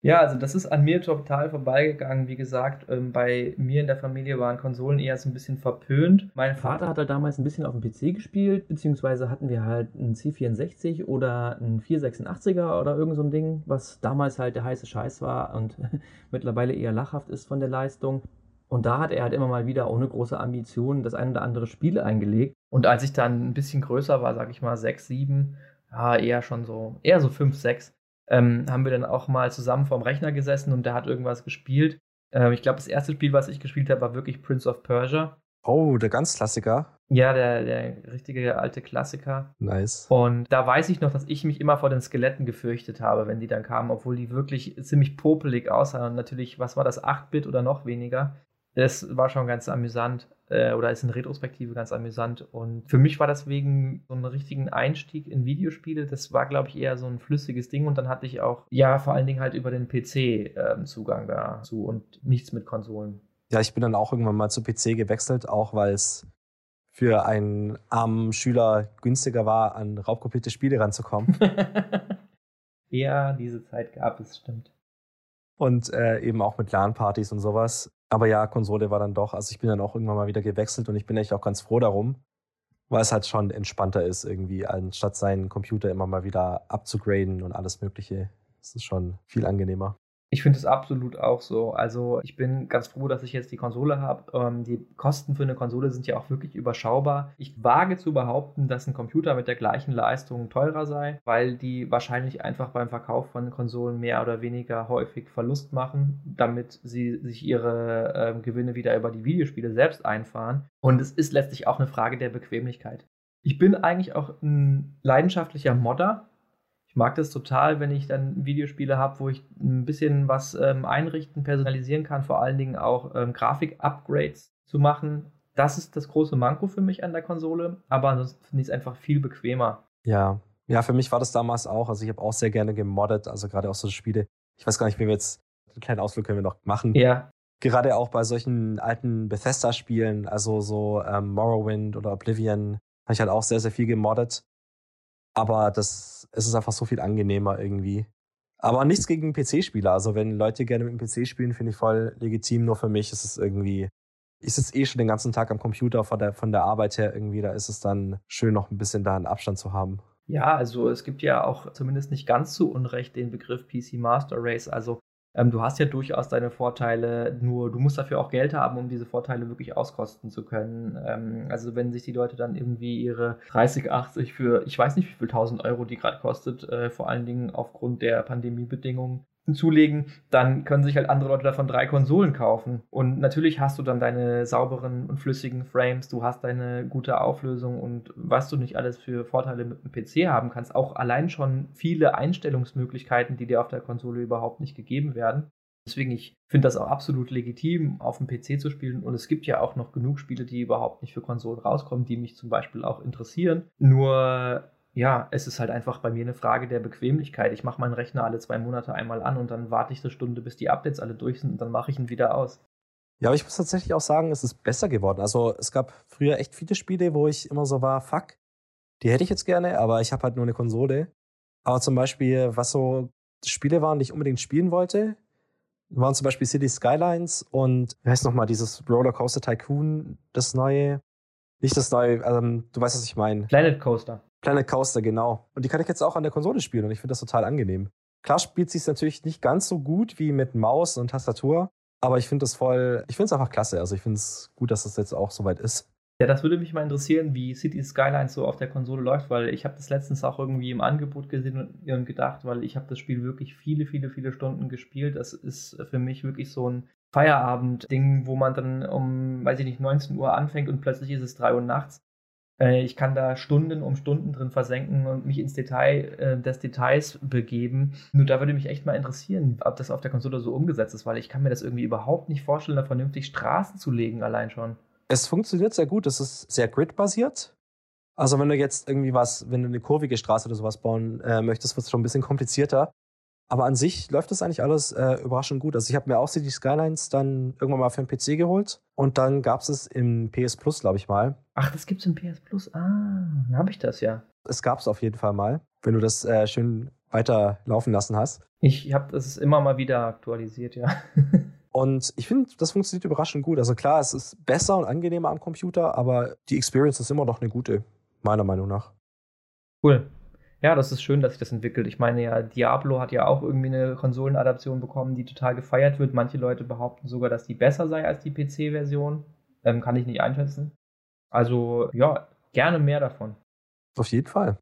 Ja, also das ist an mir total vorbeigegangen. Wie gesagt, ähm, bei mir in der Familie waren Konsolen eher so ein bisschen verpönt. Mein Vater hat halt damals ein bisschen auf dem PC gespielt, beziehungsweise hatten wir halt einen C64 oder einen 486er oder irgend so ein Ding, was damals halt der heiße Scheiß war und *laughs* mittlerweile eher lachhaft ist von der Leistung. Und da hat er halt immer mal wieder ohne große Ambitionen das ein oder andere Spiel eingelegt. Und als ich dann ein bisschen größer war, sag ich mal 6, 7, ja, eher schon so, eher so 5, 6, ähm, haben wir dann auch mal zusammen vorm Rechner gesessen und der hat irgendwas gespielt. Äh, ich glaube, das erste Spiel, was ich gespielt habe, war wirklich Prince of Persia. Oh, der ganz Klassiker. Ja, der, der richtige alte Klassiker. Nice. Und da weiß ich noch, dass ich mich immer vor den Skeletten gefürchtet habe, wenn die dann kamen, obwohl die wirklich ziemlich popelig aussahen. Und natürlich, was war das, 8-Bit oder noch weniger? Das war schon ganz amüsant äh, oder ist in Retrospektive ganz amüsant. Und für mich war das wegen so einem richtigen Einstieg in Videospiele, das war, glaube ich, eher so ein flüssiges Ding. Und dann hatte ich auch, ja, vor allen Dingen halt über den PC äh, Zugang dazu und nichts mit Konsolen. Ja, ich bin dann auch irgendwann mal zu PC gewechselt, auch weil es für einen armen Schüler günstiger war, an raubkopierte Spiele ranzukommen. *laughs* *laughs* ja, diese Zeit gab es, stimmt. Und äh, eben auch mit LAN-Partys und sowas. Aber ja, Konsole war dann doch, also ich bin dann auch irgendwann mal wieder gewechselt und ich bin echt auch ganz froh darum, weil es halt schon entspannter ist, irgendwie, anstatt seinen Computer immer mal wieder abzugraden und alles Mögliche. Es ist schon viel angenehmer. Ich finde es absolut auch so. Also ich bin ganz froh, dass ich jetzt die Konsole habe. Ähm, die Kosten für eine Konsole sind ja auch wirklich überschaubar. Ich wage zu behaupten, dass ein Computer mit der gleichen Leistung teurer sei, weil die wahrscheinlich einfach beim Verkauf von Konsolen mehr oder weniger häufig Verlust machen, damit sie sich ihre äh, Gewinne wieder über die Videospiele selbst einfahren. Und es ist letztlich auch eine Frage der Bequemlichkeit. Ich bin eigentlich auch ein leidenschaftlicher Modder. Ich mag das total, wenn ich dann Videospiele habe, wo ich ein bisschen was ähm, einrichten, personalisieren kann, vor allen Dingen auch ähm, Grafik-Upgrades zu machen. Das ist das große Manko für mich an der Konsole, aber ansonsten finde ich es einfach viel bequemer. Ja, ja, für mich war das damals auch. Also ich habe auch sehr gerne gemoddet, also gerade auch so Spiele. Ich weiß gar nicht, wie wir jetzt einen kleinen Ausflug können wir noch machen. Ja. Gerade auch bei solchen alten Bethesda-Spielen, also so ähm, Morrowind oder Oblivion, habe ich halt auch sehr, sehr viel gemoddet. Aber das, es ist einfach so viel angenehmer irgendwie. Aber nichts gegen PC-Spieler. Also wenn Leute gerne mit dem PC spielen, finde ich voll legitim. Nur für mich ist es irgendwie, ich sitze eh schon den ganzen Tag am Computer von der, von der Arbeit her irgendwie. Da ist es dann schön, noch ein bisschen da einen Abstand zu haben. Ja, also es gibt ja auch zumindest nicht ganz zu Unrecht den Begriff PC Master Race. Also ähm, du hast ja durchaus deine Vorteile, nur du musst dafür auch Geld haben, um diese Vorteile wirklich auskosten zu können. Ähm, also wenn sich die Leute dann irgendwie ihre 30, 80 für, ich weiß nicht wie viel 1000 Euro die gerade kostet, äh, vor allen Dingen aufgrund der Pandemiebedingungen, zulegen, dann können sich halt andere Leute davon drei Konsolen kaufen. Und natürlich hast du dann deine sauberen und flüssigen Frames, du hast deine gute Auflösung und was du nicht alles für Vorteile mit dem PC haben kannst. Auch allein schon viele Einstellungsmöglichkeiten, die dir auf der Konsole überhaupt nicht gegeben werden. Deswegen, ich finde das auch absolut legitim, auf dem PC zu spielen. Und es gibt ja auch noch genug Spiele, die überhaupt nicht für Konsolen rauskommen, die mich zum Beispiel auch interessieren. Nur ja, es ist halt einfach bei mir eine Frage der Bequemlichkeit. Ich mache meinen Rechner alle zwei Monate einmal an und dann warte ich eine Stunde, bis die Updates alle durch sind und dann mache ich ihn wieder aus. Ja, aber ich muss tatsächlich auch sagen, es ist besser geworden. Also es gab früher echt viele Spiele, wo ich immer so war, fuck, die hätte ich jetzt gerne, aber ich habe halt nur eine Konsole. Aber zum Beispiel, was so Spiele waren, die ich unbedingt spielen wollte, waren zum Beispiel City Skylines und wie heißt nochmal dieses Rollercoaster Tycoon, das neue. Nicht das neue, ähm, du weißt, was ich meine. Planet Coaster. Planet Coaster, genau. Und die kann ich jetzt auch an der Konsole spielen und ich finde das total angenehm. Klar spielt sie es natürlich nicht ganz so gut wie mit Maus und Tastatur, aber ich finde das voll, ich finde es einfach klasse. Also ich finde es gut, dass das jetzt auch soweit ist. Ja, das würde mich mal interessieren, wie City Skylines so auf der Konsole läuft, weil ich habe das letztens auch irgendwie im Angebot gesehen und gedacht, weil ich habe das Spiel wirklich viele, viele, viele Stunden gespielt. Das ist für mich wirklich so ein Feierabend-Ding, wo man dann um, weiß ich nicht, 19 Uhr anfängt und plötzlich ist es 3 Uhr nachts ich kann da Stunden um Stunden drin versenken und mich ins Detail äh, des Details begeben. Nur da würde mich echt mal interessieren, ob das auf der Konsole so umgesetzt ist, weil ich kann mir das irgendwie überhaupt nicht vorstellen, da vernünftig Straßen zu legen allein schon. Es funktioniert sehr gut. Es ist sehr grid-basiert. Also wenn du jetzt irgendwie was, wenn du eine kurvige Straße oder sowas bauen äh, möchtest, wird es schon ein bisschen komplizierter. Aber an sich läuft das eigentlich alles äh, überraschend gut. Also ich habe mir auch City Skylines dann irgendwann mal für den PC geholt und dann gab es es im PS Plus, glaube ich mal. Ach, das gibt's im PS Plus. Ah, dann habe ich das ja. Es gab es auf jeden Fall mal, wenn du das äh, schön weiter laufen lassen hast. Ich habe das immer mal wieder aktualisiert, ja. *laughs* Und ich finde, das funktioniert überraschend gut. Also klar, es ist besser und angenehmer am Computer, aber die Experience ist immer noch eine gute, meiner Meinung nach. Cool. Ja, das ist schön, dass sich das entwickelt. Ich meine ja, Diablo hat ja auch irgendwie eine Konsolenadaption bekommen, die total gefeiert wird. Manche Leute behaupten sogar, dass die besser sei als die PC-Version. Ähm, kann ich nicht einschätzen. Also ja, gerne mehr davon. Auf jeden Fall.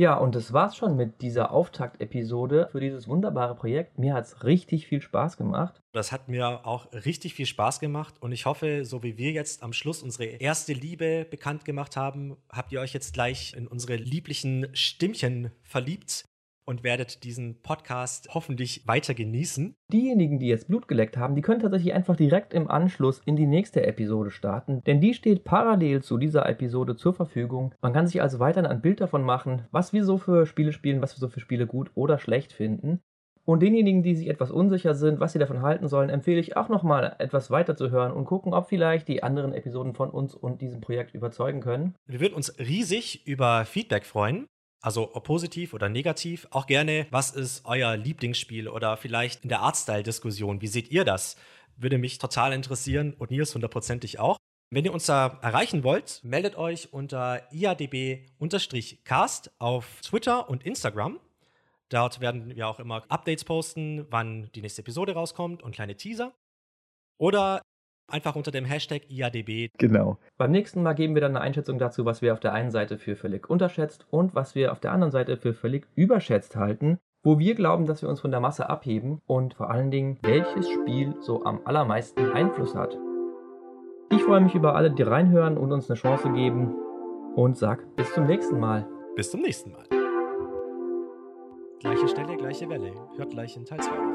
Ja, und das war's schon mit dieser Auftaktepisode für dieses wunderbare Projekt. Mir hat's richtig viel Spaß gemacht. Das hat mir auch richtig viel Spaß gemacht und ich hoffe, so wie wir jetzt am Schluss unsere erste Liebe bekannt gemacht haben, habt ihr euch jetzt gleich in unsere lieblichen Stimmchen verliebt und werdet diesen Podcast hoffentlich weiter genießen. Diejenigen, die jetzt Blut geleckt haben, die können tatsächlich einfach direkt im Anschluss in die nächste Episode starten, denn die steht parallel zu dieser Episode zur Verfügung. Man kann sich also weiterhin ein Bild davon machen, was wir so für Spiele spielen, was wir so für Spiele gut oder schlecht finden. Und denjenigen, die sich etwas unsicher sind, was sie davon halten sollen, empfehle ich auch nochmal etwas weiter zu hören und gucken, ob vielleicht die anderen Episoden von uns und diesem Projekt überzeugen können. Wir würden uns riesig über Feedback freuen. Also ob positiv oder negativ. Auch gerne, was ist euer Lieblingsspiel oder vielleicht in der Artstyle-Diskussion. Wie seht ihr das? Würde mich total interessieren und Nils hundertprozentig auch. Wenn ihr uns da erreichen wollt, meldet euch unter iadb-cast auf Twitter und Instagram. Dort werden wir auch immer Updates posten, wann die nächste Episode rauskommt und kleine Teaser. Oder einfach unter dem Hashtag IADB. Genau. Beim nächsten Mal geben wir dann eine Einschätzung dazu, was wir auf der einen Seite für völlig unterschätzt und was wir auf der anderen Seite für völlig überschätzt halten, wo wir glauben, dass wir uns von der Masse abheben und vor allen Dingen, welches Spiel so am allermeisten Einfluss hat. Ich freue mich über alle, die reinhören und uns eine Chance geben und sag bis zum nächsten Mal. Bis zum nächsten Mal. Gleiche Stelle, gleiche Welle. Hört gleich in Teil 2.